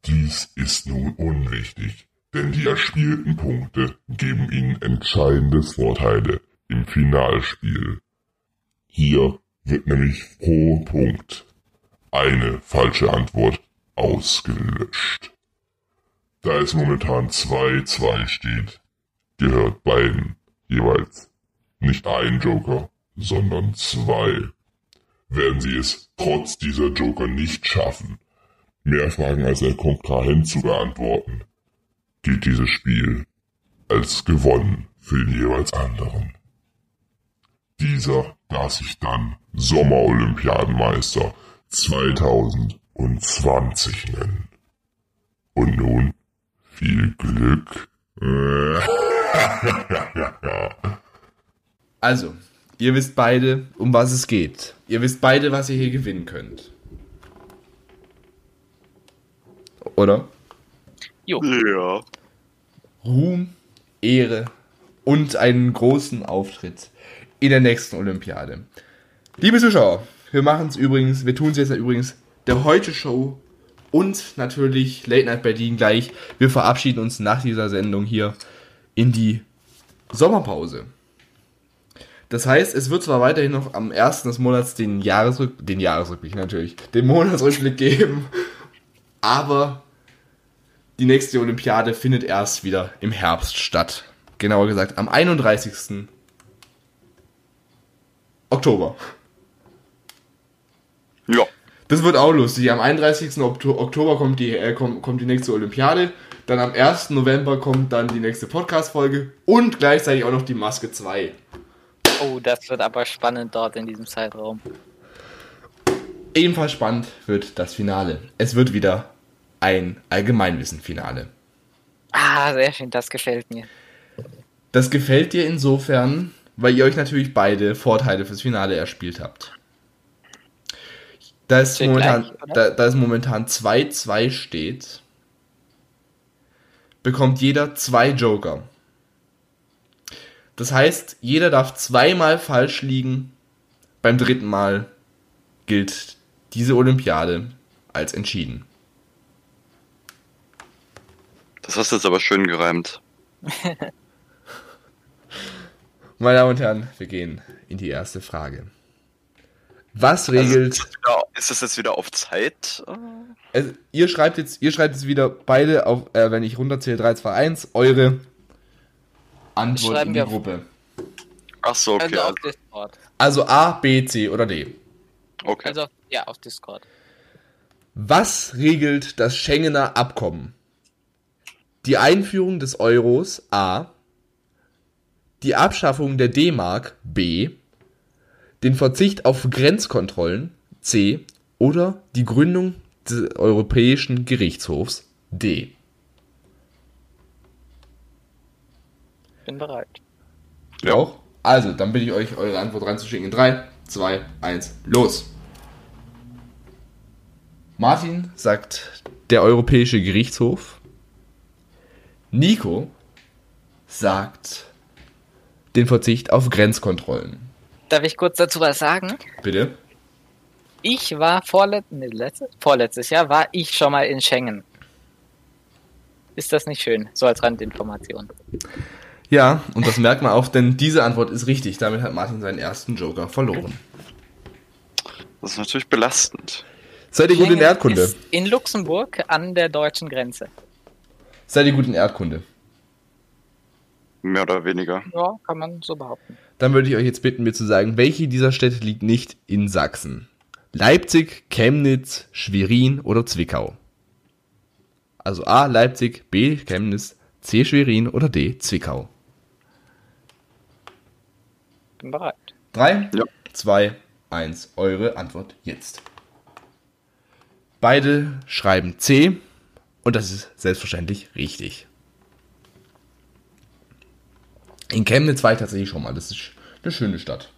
dies ist nun unwichtig, denn die erspielten Punkte geben ihnen entscheidende Vorteile im Finalspiel. Hier wird nämlich pro Punkt eine falsche Antwort ausgelöscht. Da es momentan 2-2 steht, gehört beiden jeweils nicht ein Joker, sondern zwei. Werden sie es trotz dieser Joker nicht schaffen, mehr Fragen als ein Kontrahent zu beantworten, gilt dieses Spiel als gewonnen für den jeweils anderen. Dieser darf sich dann Sommerolympiadenmeister 2020 nennen. Und nun viel Glück. Also, ihr wisst beide, um was es geht. Ihr wisst beide, was ihr hier gewinnen könnt. Oder? Jo. Ja. Ruhm, Ehre und einen großen Auftritt in der nächsten Olympiade. Liebe Zuschauer, wir machen es übrigens, wir tun es jetzt übrigens der Heute Show und natürlich Late Night Berlin gleich. Wir verabschieden uns nach dieser Sendung hier in die Sommerpause. Das heißt, es wird zwar weiterhin noch am 1. des Monats den Jahresrück den Jahresrückblick natürlich, den Monatsrückblick geben, aber die nächste Olympiade findet erst wieder im Herbst statt. Genauer gesagt am 31. Oktober. Ja. Das wird auch lustig. Am 31. Okto- Oktober kommt die, äh, kommt, kommt die nächste Olympiade. Dann am 1. November kommt dann die nächste Podcast-Folge. Und gleichzeitig auch noch die Maske 2. Oh, das wird aber spannend dort in diesem Zeitraum. Ebenfalls spannend wird das Finale. Es wird wieder ein Allgemeinwissen-Finale. Ah, sehr schön, das gefällt mir. Das gefällt dir insofern, weil ihr euch natürlich beide Vorteile fürs Finale erspielt habt. Da es momentan, gleich, oder? da, da es momentan 2-2 steht, bekommt jeder zwei Joker. Das heißt, jeder darf zweimal falsch liegen. Beim dritten Mal gilt diese Olympiade als entschieden. Das hast du jetzt aber schön gereimt. Meine Damen und Herren, wir gehen in die erste Frage. Was regelt... Also, ist, das wieder, ist das jetzt wieder auf Zeit? Also, ihr schreibt jetzt, ihr schreibt jetzt wieder beide auf, äh, wenn ich runterzähle, 3, 2, 1, eure Antwort in die Gruppe. Ach so, okay. Also auf Discord. Also A, B, C oder D. okay. Also, ja, auf Discord. Was regelt das Schengener Abkommen? Die Einführung des Euros A, die Abschaffung der D-Mark B, den Verzicht auf Grenzkontrollen C oder die Gründung des Europäischen Gerichtshofs D. Bin bereit. Ja. Auch? Also, dann bitte ich euch, eure Antwort reinzuschicken. In 3, 2, 1, los. Martin sagt der Europäische Gerichtshof. Nico sagt den Verzicht auf Grenzkontrollen. Darf ich kurz dazu was sagen? Bitte? Ich war vorlet nee, letztes, vorletztes Jahr war ich schon mal in Schengen. Ist das nicht schön? So als Randinformation. Ja, und das merkt man auch, denn diese Antwort ist richtig. Damit hat Martin seinen ersten Joker verloren. Das ist natürlich belastend. Seid ihr gut in Erdkunde? Ist in Luxemburg an der deutschen Grenze. Seid ihr gut in Erdkunde? Mehr oder weniger. Ja, kann man so behaupten. Dann würde ich euch jetzt bitten, mir zu sagen, welche dieser Städte liegt nicht in Sachsen? Leipzig, Chemnitz, Schwerin oder Zwickau? Also A, Leipzig, B, Chemnitz, C, Schwerin oder D, Zwickau? Bin bereit. 3, Ja. 2, 1. Eure Antwort jetzt. Beide schreiben C und das ist selbstverständlich richtig. In Chemnitz war ich tatsächlich schon mal. Das ist eine schöne Stadt.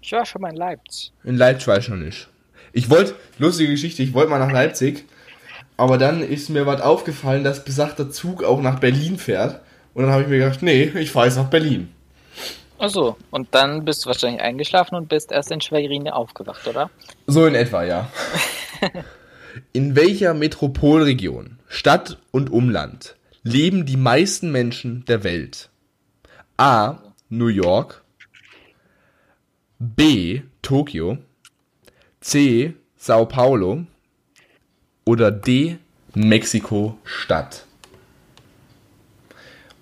Ich war schon mal in Leipzig. In Leipzig war ich noch nicht. Ich wollte, lustige Geschichte, ich wollte mal nach Leipzig, aber dann ist mir was aufgefallen, dass besagter Zug auch nach Berlin fährt. Und dann habe ich mir gedacht, nee, ich fahre jetzt nach Berlin. Achso, und dann bist du wahrscheinlich eingeschlafen und bist erst in Schwerin aufgewacht, oder? So in etwa, ja. In welcher Metropolregion, Stadt und Umland leben die meisten Menschen der Welt? A. New York. B. Tokio. C. Sao Paulo. Oder D. Mexiko-Stadt.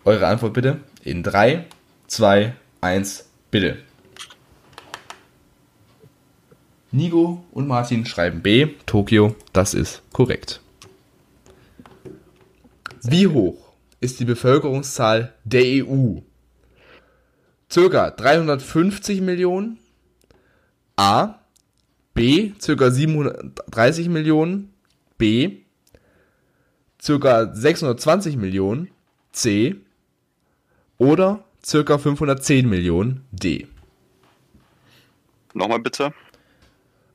Eure Antwort bitte in 3, 2, 1, bitte. Nigo und Martin schreiben B, Tokio, das ist korrekt. Wie hoch ist die Bevölkerungszahl der EU? Circa 350 Millionen. A. B. Circa 730 Millionen. B. Circa 620 Millionen. C. Oder circa 510 Millionen. D. Nochmal bitte.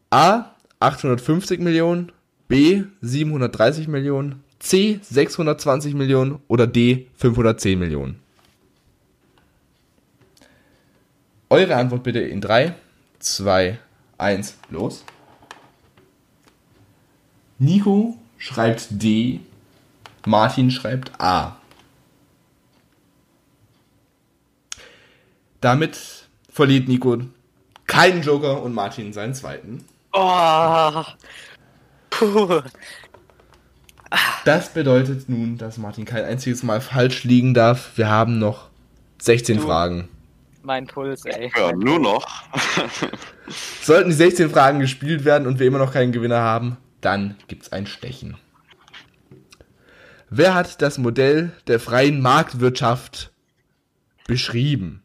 A 850 Millionen, B 730 Millionen, C 620 Millionen oder D 510 Millionen. Eure Antwort bitte in 3, 2, 1, los. Nico schreibt D, Martin schreibt A. Damit verliert Nico keinen Joker und Martin seinen zweiten. Oh. Puh. Das bedeutet nun, dass Martin kein einziges Mal falsch liegen darf. Wir haben noch 16 Du. Fragen. Mein Puls, ey. Ja, nur noch. Sollten die 16 Fragen gespielt werden und wir immer noch keinen Gewinner haben, dann gibt's ein Stechen. Wer hat das Modell der freien Marktwirtschaft beschrieben?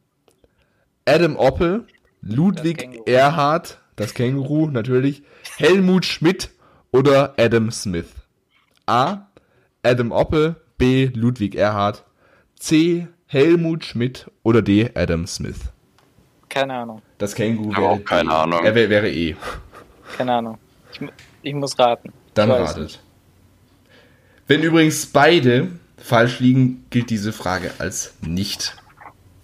Adam Oppel, Ludwig. Erhard, das Känguru natürlich, Helmut Schmidt oder Adam Smith? A. Adam Oppel, B. Ludwig Erhard, C. Helmut Schmidt oder D. Adam Smith? Keine Ahnung. Das Känguru wäre auch keine D. Ahnung. Er wär, wäre E. Keine Ahnung. Ich, ich muss raten. Dann ratet. Wenn übrigens beide falsch liegen, gilt diese Frage als nicht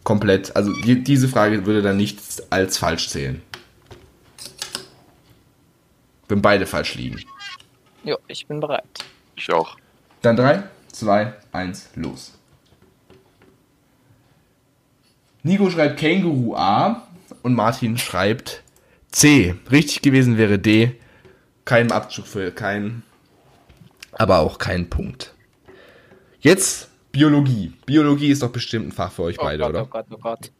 komplett. Also die, diese Frage würde dann nicht als falsch zählen. Wenn beide falsch liegen. Jo, ich bin bereit. Ich auch. Dann 3, 2, 1, los. Nico schreibt Känguru A und Martin schreibt C. Richtig gewesen wäre D. Kein Abzug für keinen, aber auch kein Punkt. Jetzt Biologie. Biologie ist doch bestimmt ein Fach für euch Oh beide, Gott, oder? oh Gott, oh Gott.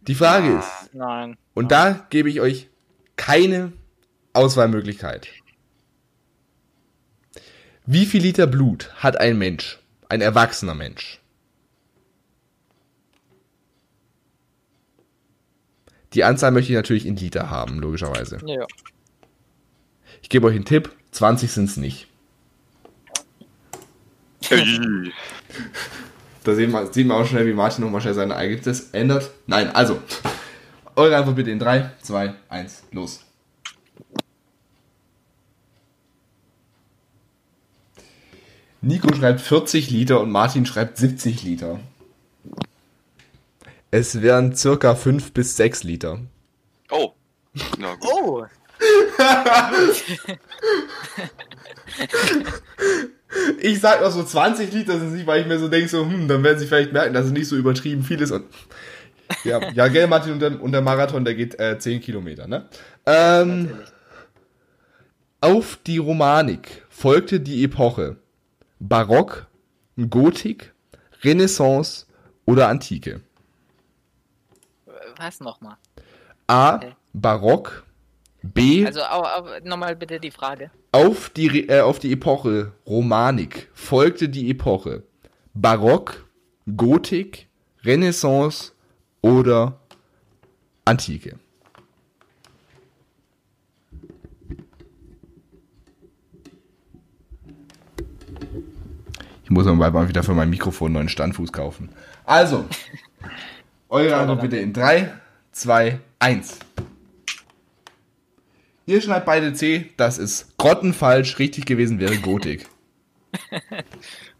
Die Frage ist, Nein. und da gebe ich euch keine Auswahlmöglichkeit. Wie viel Liter Blut hat ein Mensch, ein erwachsener Mensch? Die Anzahl möchte ich natürlich in Liter haben, logischerweise. Ja. Ich gebe euch einen Tipp, 20 sind es nicht. Da sehen wir, sehen wir auch schnell, wie Martin nochmal schnell seine Ergebnis ändert. Nein, also, eure Antwort bitte in 3, 2, 1, los. Nico schreibt 40 Liter und Martin schreibt 70 Liter. Es wären circa 5 bis 6 Liter. Oh. Na gut. Oh! Ich sag auch so 20 Liter sind nicht, weil ich mir so denke, so, hm, dann werden sie vielleicht merken, dass es nicht so übertrieben viel ist. Und ja, ja, gell, Martin, und der, und der Marathon, der geht äh, 10 Kilometer, ne? Ähm, auf die Romanik folgte die Epoche Barock, Gotik, Renaissance oder Antike. Was nochmal? A. Okay. Barock. B. Also nochmal bitte die Frage. Auf die, äh, auf die Epoche Romanik folgte die Epoche Barock, Gotik, Renaissance oder Antike. Ich muss aber mal wieder für mein Mikrofon einen neuen Standfuß kaufen. Also, eure Antwort bitte in 3, 2, 1. Ihr schreibt beide C, das ist grottenfalsch, richtig gewesen wäre Gotik.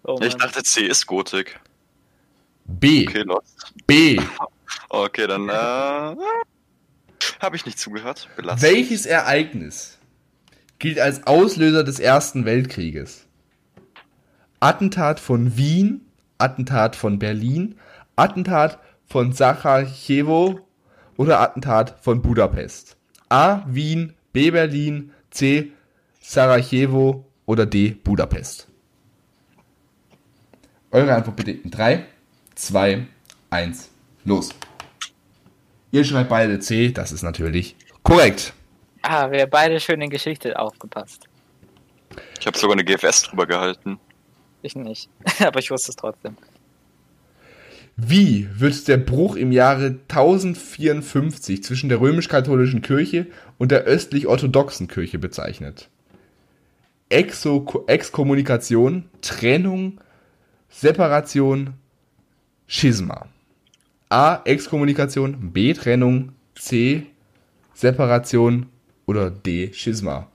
Oh Ich dachte, C ist Gotik. B, Okay, lost. B. Okay, dann äh, habe ich nicht zugehört. Belastet. Welches Ereignis gilt als Auslöser des Ersten Weltkrieges? Attentat von Wien, Attentat von Berlin, Attentat von Sarajevo oder Attentat von Budapest? A. Wien, B. Berlin, C. Sarajevo oder D. Budapest? Eure Antwort bitte in 3, 2, 1, los. Ihr schreibt beide C, das ist natürlich korrekt. Ah, wir haben beide schön in Geschichte aufgepasst. Ich habe sogar eine GFS drüber gehalten. Ich nicht. Aber ich wusste es trotzdem. Wie wird der Bruch im Jahre 1054 zwischen der römisch-katholischen Kirche und der östlich-orthodoxen Kirche bezeichnet? Exkommunikation, Trennung, Separation, Schisma. A. Exkommunikation, B. Trennung, C. Separation oder D. Schisma.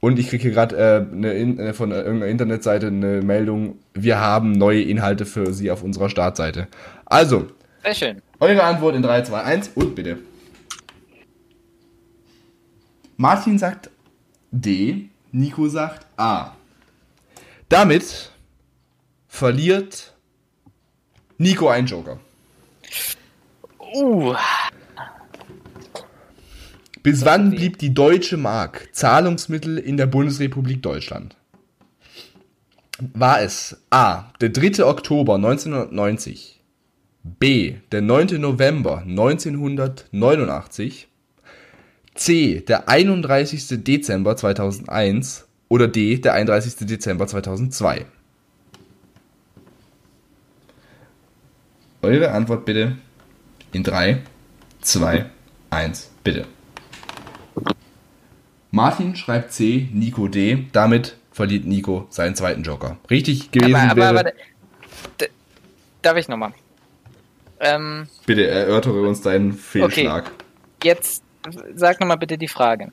Und ich kriege hier gerade äh, eine in, äh, von irgendeiner Internetseite eine Meldung, wir haben neue Inhalte für Sie auf unserer Startseite. Also, Sehr schön. eure Antwort in 3, 2, 1 und bitte. Martin sagt D, Nico sagt A. Damit verliert Nico einen Joker. Uh, Bis wann blieb die deutsche Mark Zahlungsmittel in der Bundesrepublik Deutschland? War es A. der 3. Oktober 1990, B. der 9. November 1989, C. der 31. Dezember 2001 oder D. der 31. Dezember 2002? Eure Antwort bitte in 3, 2, 1, bitte. Martin schreibt C, Nico D. Damit verliert Nico seinen zweiten Joker. Richtig gewesen aber, aber, wäre. aber d- darf ich nochmal? Ähm, bitte erörtere uns deinen Fehlschlag. jetzt sag nochmal bitte die Frage.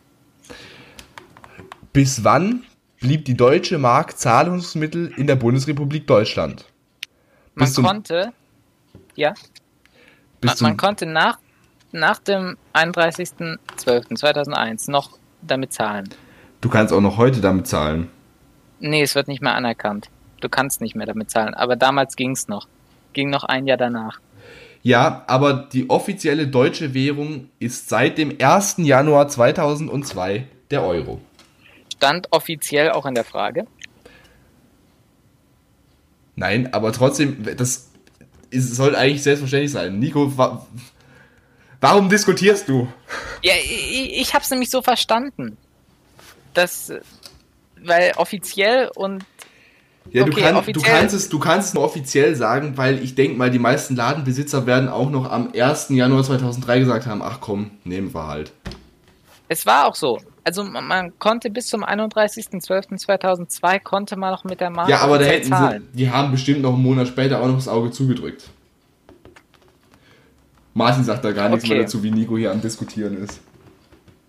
Bis wann blieb die deutsche Mark Zahlungsmittel in der Bundesrepublik Deutschland? Man Bis zum- konnte, ja, Bis man, zum, man konnte nach, nach dem 31.12.2001 noch damit zahlen. du kannst auch noch heute damit zahlen. Nee, es wird nicht mehr anerkannt. Du kannst nicht mehr damit zahlen. Aber damals ging's noch. Ging noch ein Jahr danach. Ja, aber die offizielle deutsche Währung ist seit dem 1. Januar 2002 der Euro. Stand offiziell auch in der Frage. Nein, aber trotzdem, das ist, soll eigentlich selbstverständlich sein. Nico, wa warum diskutierst du? Ja, ich, ich hab's nämlich so verstanden. dass, weil offiziell und Ja, du, Okay, kann, du, kannst es, du kannst es nur offiziell sagen, weil ich denke mal, die meisten Ladenbesitzer werden auch noch am 1. Januar 2003 gesagt haben, ach komm, nehmen wir halt. es war auch so. Also man, man konnte bis zum 31.12.2002 konnte man noch mit der Marke Ja, aber da hätten zahlen. sie, die haben bestimmt noch einen Monat später auch noch das Auge zugedrückt. Martin sagt da gar nichts Okay. mehr dazu, wie Nico hier am Diskutieren ist.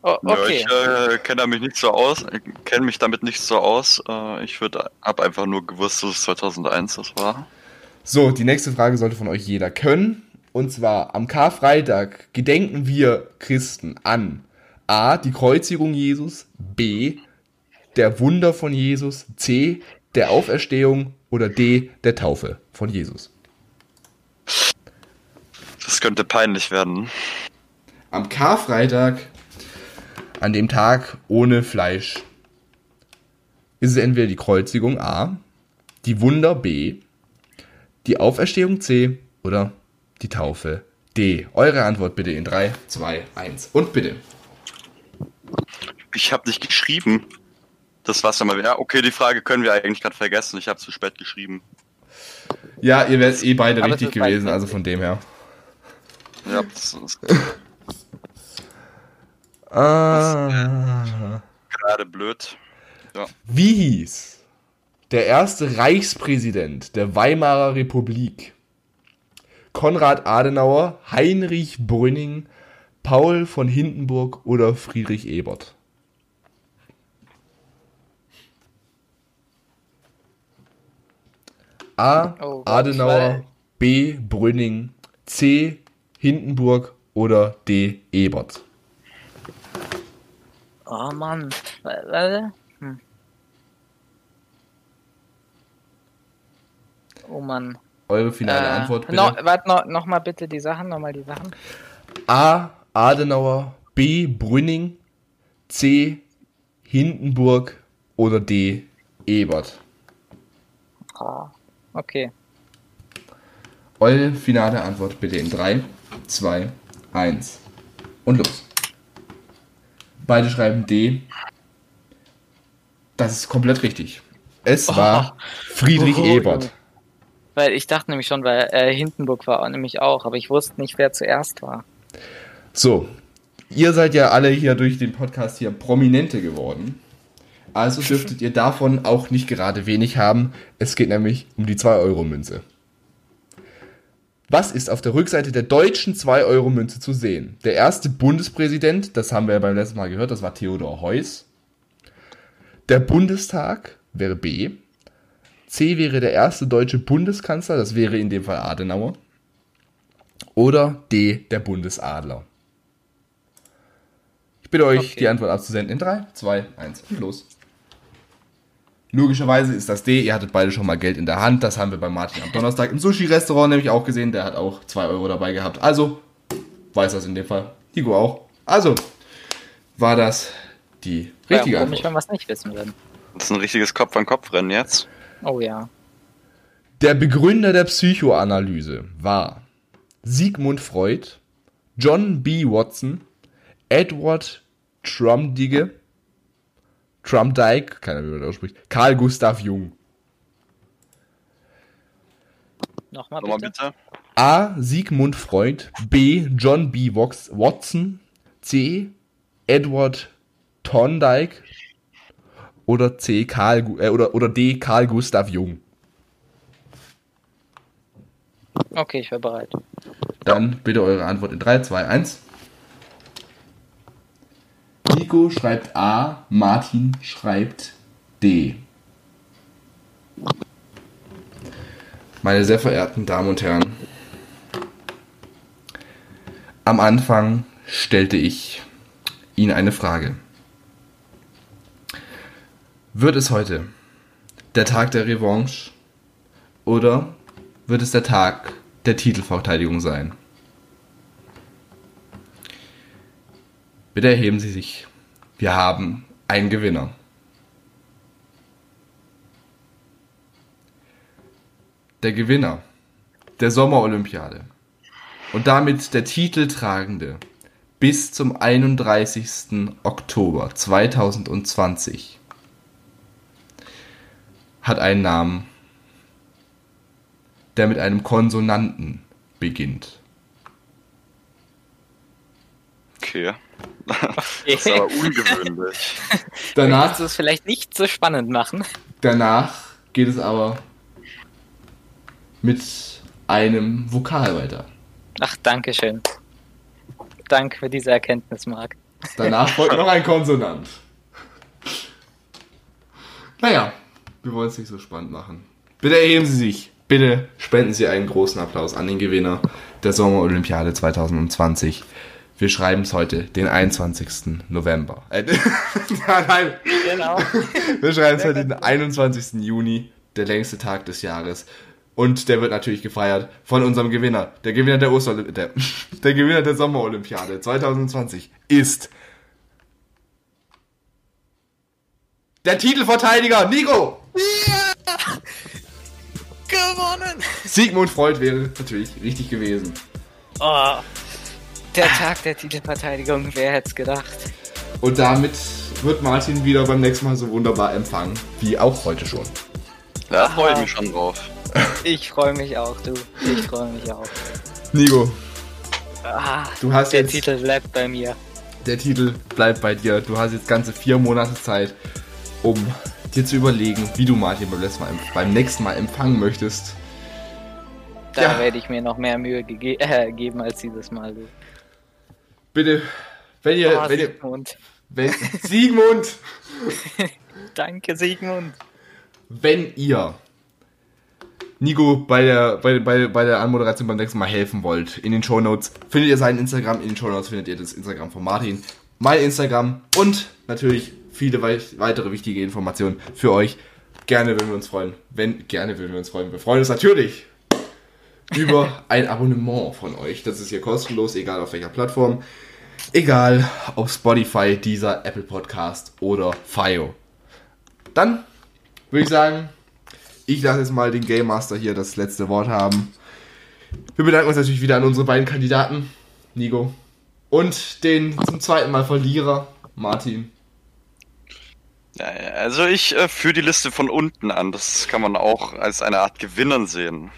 Oh, Ja, okay. ich äh, kenne mich nicht so aus, kenne mich damit nicht so aus. Äh, ich würde, hab einfach nur gewusst, dass es 2001 das war. So, die nächste Frage sollte von euch jeder können. Und zwar, am Karfreitag gedenken wir Christen an A. Die Kreuzigung Jesus, B. Der Wunder von Jesus, C. Der Auferstehung oder D. Der Taufe von Jesus. Das könnte peinlich werden. Am Karfreitag, an dem Tag ohne Fleisch, ist es entweder die Kreuzigung A, die Wunder B, die Auferstehung C oder die Taufe D. Eure Antwort bitte in 3, 2, 1 und bitte. Ich habe nicht geschrieben. Das war's dann mal. Ja, okay, die Frage können wir eigentlich gerade vergessen. Ich habe zu spät geschrieben. Ja, ihr werdet eh beide Aber richtig gewesen, also von dem her. Ja, das ist Ah. gerade blöd. Wie hieß der erste Reichspräsident der Weimarer Republik? Konrad Adenauer, Heinrich Brünning, Paul von Hindenburg oder Friedrich Ebert? A. Oh Gott, Adenauer, B. Brünning, C. Hindenburg oder D. Ebert? Oh Mann. Hm. Oh Mann. Eure finale Äh, Antwort bitte. no, warte, no, noch mal bitte die Sachen, noch mal die Sachen. A. Adenauer, B. Brünning, C. Hindenburg oder D. Ebert. Ah, okay. Eure finale Antwort bitte in 3, 2, 1 und los. Beide schreiben D. Das ist komplett richtig. Es war Friedrich Oh, Ebert. Junge. Weil ich dachte nämlich schon, weil äh, Hindenburg war nämlich auch, aber ich wusste nicht, wer zuerst war. So, ihr seid ja alle hier durch den Podcast hier Prominente geworden. Also dürftet ihr davon auch nicht gerade wenig haben. Es geht nämlich um die 2-Euro-Münze. Was ist auf der Rückseite der deutschen 2-Euro-Münze zu sehen? Der erste Bundespräsident, das haben wir ja beim letzten Mal gehört, das war Theodor Heuss. Der Bundestag wäre B. C wäre der erste deutsche Bundeskanzler, das wäre in dem Fall Adenauer. Oder D, der Bundesadler. Ich bitte euch, Okay. die Antwort abzusenden in 3, 2, 1 und los. Logischerweise ist das D, ihr hattet beide schon mal Geld in der Hand. Das haben wir bei Martin am Donnerstag im Sushi-Restaurant nämlich auch gesehen. Der hat auch 2 Euro dabei gehabt. Also, weiß das in dem Fall. Nico auch. Also, war das die richtige ja, Antwort. wenn wir es nicht wissen würden. Das ist ein richtiges Kopf-an-Kopf-Rennen jetzt. Oh ja. Der Begründer der Psychoanalyse war Sigmund Freud, John B. Watson, Edward Trumdige, Trumdike, keiner wie man das ausspricht, Carl Gustav Jung. Nochmal Nochmal bitte. bitte. A. Sigmund Freud, B. John B. Vox- Watson, C. Edward Thorndike oder C. Karl, äh, oder, oder D. Carl Gustav Jung. Okay, ich wäre bereit. Dann bitte eure Antwort in 3, 2, 1. Nico schreibt A, Martin schreibt D. Meine sehr verehrten Damen und Herren, am Anfang stellte ich Ihnen eine Frage. Wird es heute der Tag der Revanche oder wird es der Tag der Titelverteidigung sein? Bitte erheben Sie sich. Wir haben einen Gewinner. Der Gewinner der Sommerolympiade und damit der Titeltragende bis zum 31. Oktober 2020 hat einen Namen, der mit einem Konsonanten beginnt. Okay. Das ist aber ungewöhnlich. Danach Kannst du es vielleicht nicht so spannend machen? Danach geht es aber mit einem Vokal weiter. Ach, danke schön. Danke für diese Erkenntnis, Marc. Danach folgt noch ein Konsonant. Naja, wir wollen es nicht so spannend machen. Bitte erheben Sie sich. Bitte spenden Sie einen großen Applaus an den Gewinner der Sommerolympiade 2020. Wir schreiben es heute, den 21. November. Äh, nein, Genau. Wir schreiben es heute den 21. Juni, der längste Tag des Jahres. Und der wird natürlich gefeiert von unserem Gewinner. Der Gewinner der Oster der, der Gewinner der Sommerolympiade 2020 ist der Titelverteidiger Nico. Gewonnen! Sigmund Freud wäre natürlich richtig gewesen. Oh, der Tag der Titelverteidigung, wer hätte es gedacht? Und damit wird Martin wieder beim nächsten Mal so wunderbar empfangen, wie auch heute schon. Da freue ich mich schon drauf. Ich freue mich auch, du. Ich freue mich auch. Nico, Ah, du hast der jetzt Titel bleibt bei mir. der Titel bleibt bei dir. Du hast jetzt ganze vier Monate Zeit, um dir zu überlegen, wie du Martin beim, letzten Mal, beim nächsten Mal empfangen möchtest. Da Ja. werde ich mir noch mehr Mühe äh, geben als dieses Mal, du. Bitte, wenn ihr, Oh, wenn ihr, Sigmund. wenn, Sigmund, Danke, Sigmund. wenn ihr Nico bei der, bei, bei, bei der Anmoderation beim nächsten Mal helfen wollt, in den Shownotes findet ihr sein Instagram, in den Shownotes findet ihr das Instagram von Martin, mein Instagram und natürlich viele wei weitere wichtige Informationen für euch. Gerne würden wir uns freuen. Wenn, gerne würden wir uns freuen. Wir freuen uns natürlich über ein Abonnement von euch. Das ist hier kostenlos, egal auf welcher Plattform. Egal ob Spotify, dieser Apple Podcast oder Fio. Dann würde ich sagen, ich lasse jetzt mal den Game Master hier das letzte Wort haben. Wir bedanken uns natürlich wieder an unsere beiden Kandidaten, Nico, und den zum zweiten Mal Verlierer, Martin. Also ich äh, führe die Liste von unten an. Das kann man auch als eine Art Gewinnern sehen.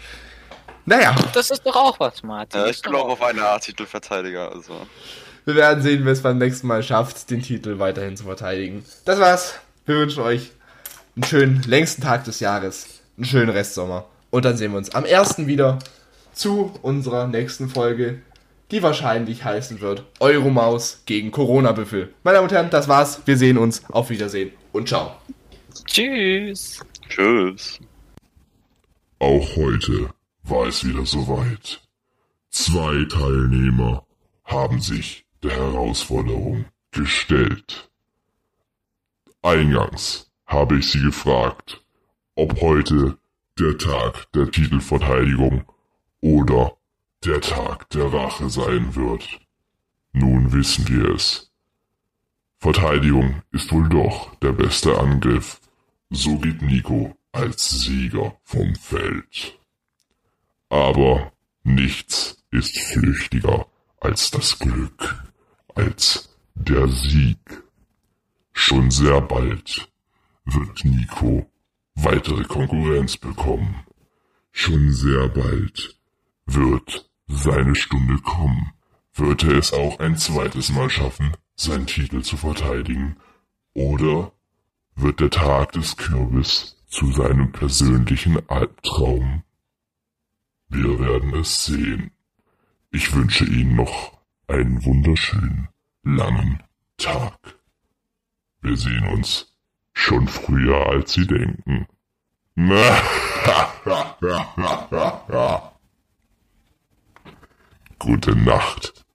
Naja, Das ist doch auch was, Martin. Ja, ich bin auch auf eine Art Titelverteidiger. Also. wir werden sehen, wer es beim nächsten Mal schafft, den Titel weiterhin zu verteidigen. Das war's. Wir wünschen euch einen schönen längsten Tag des Jahres, einen schönen Restsommer. Und dann sehen wir uns am 1. wieder zu unserer nächsten Folge, die wahrscheinlich heißen wird Euromaus gegen Corona-Büffel. Meine Damen und Herren, das war's. Wir sehen uns. Auf Wiedersehen und ciao. Tschüss. Tschüss. Auch heute war es wieder soweit. Zwei Teilnehmer haben sich der Herausforderung gestellt. Eingangs habe ich sie gefragt, ob heute der Tag der Titelverteidigung oder der Tag der Rache sein wird. Nun wissen wir es. Verteidigung ist wohl doch der beste Angriff. So geht Nico als Sieger vom Feld. Aber nichts ist flüchtiger als das Glück, als der Sieg. Schon sehr bald wird Nico weitere Konkurrenz bekommen. Schon sehr bald wird seine Stunde kommen. Wird er es auch ein zweites Mal schaffen, seinen Titel zu verteidigen? Oder wird der Tag des Kürbis zu seinem persönlichen Albtraum? Wir werden es sehen. Ich wünsche Ihnen noch einen wunderschönen, langen Tag. Wir sehen uns schon früher, als Sie denken. Gute Nacht.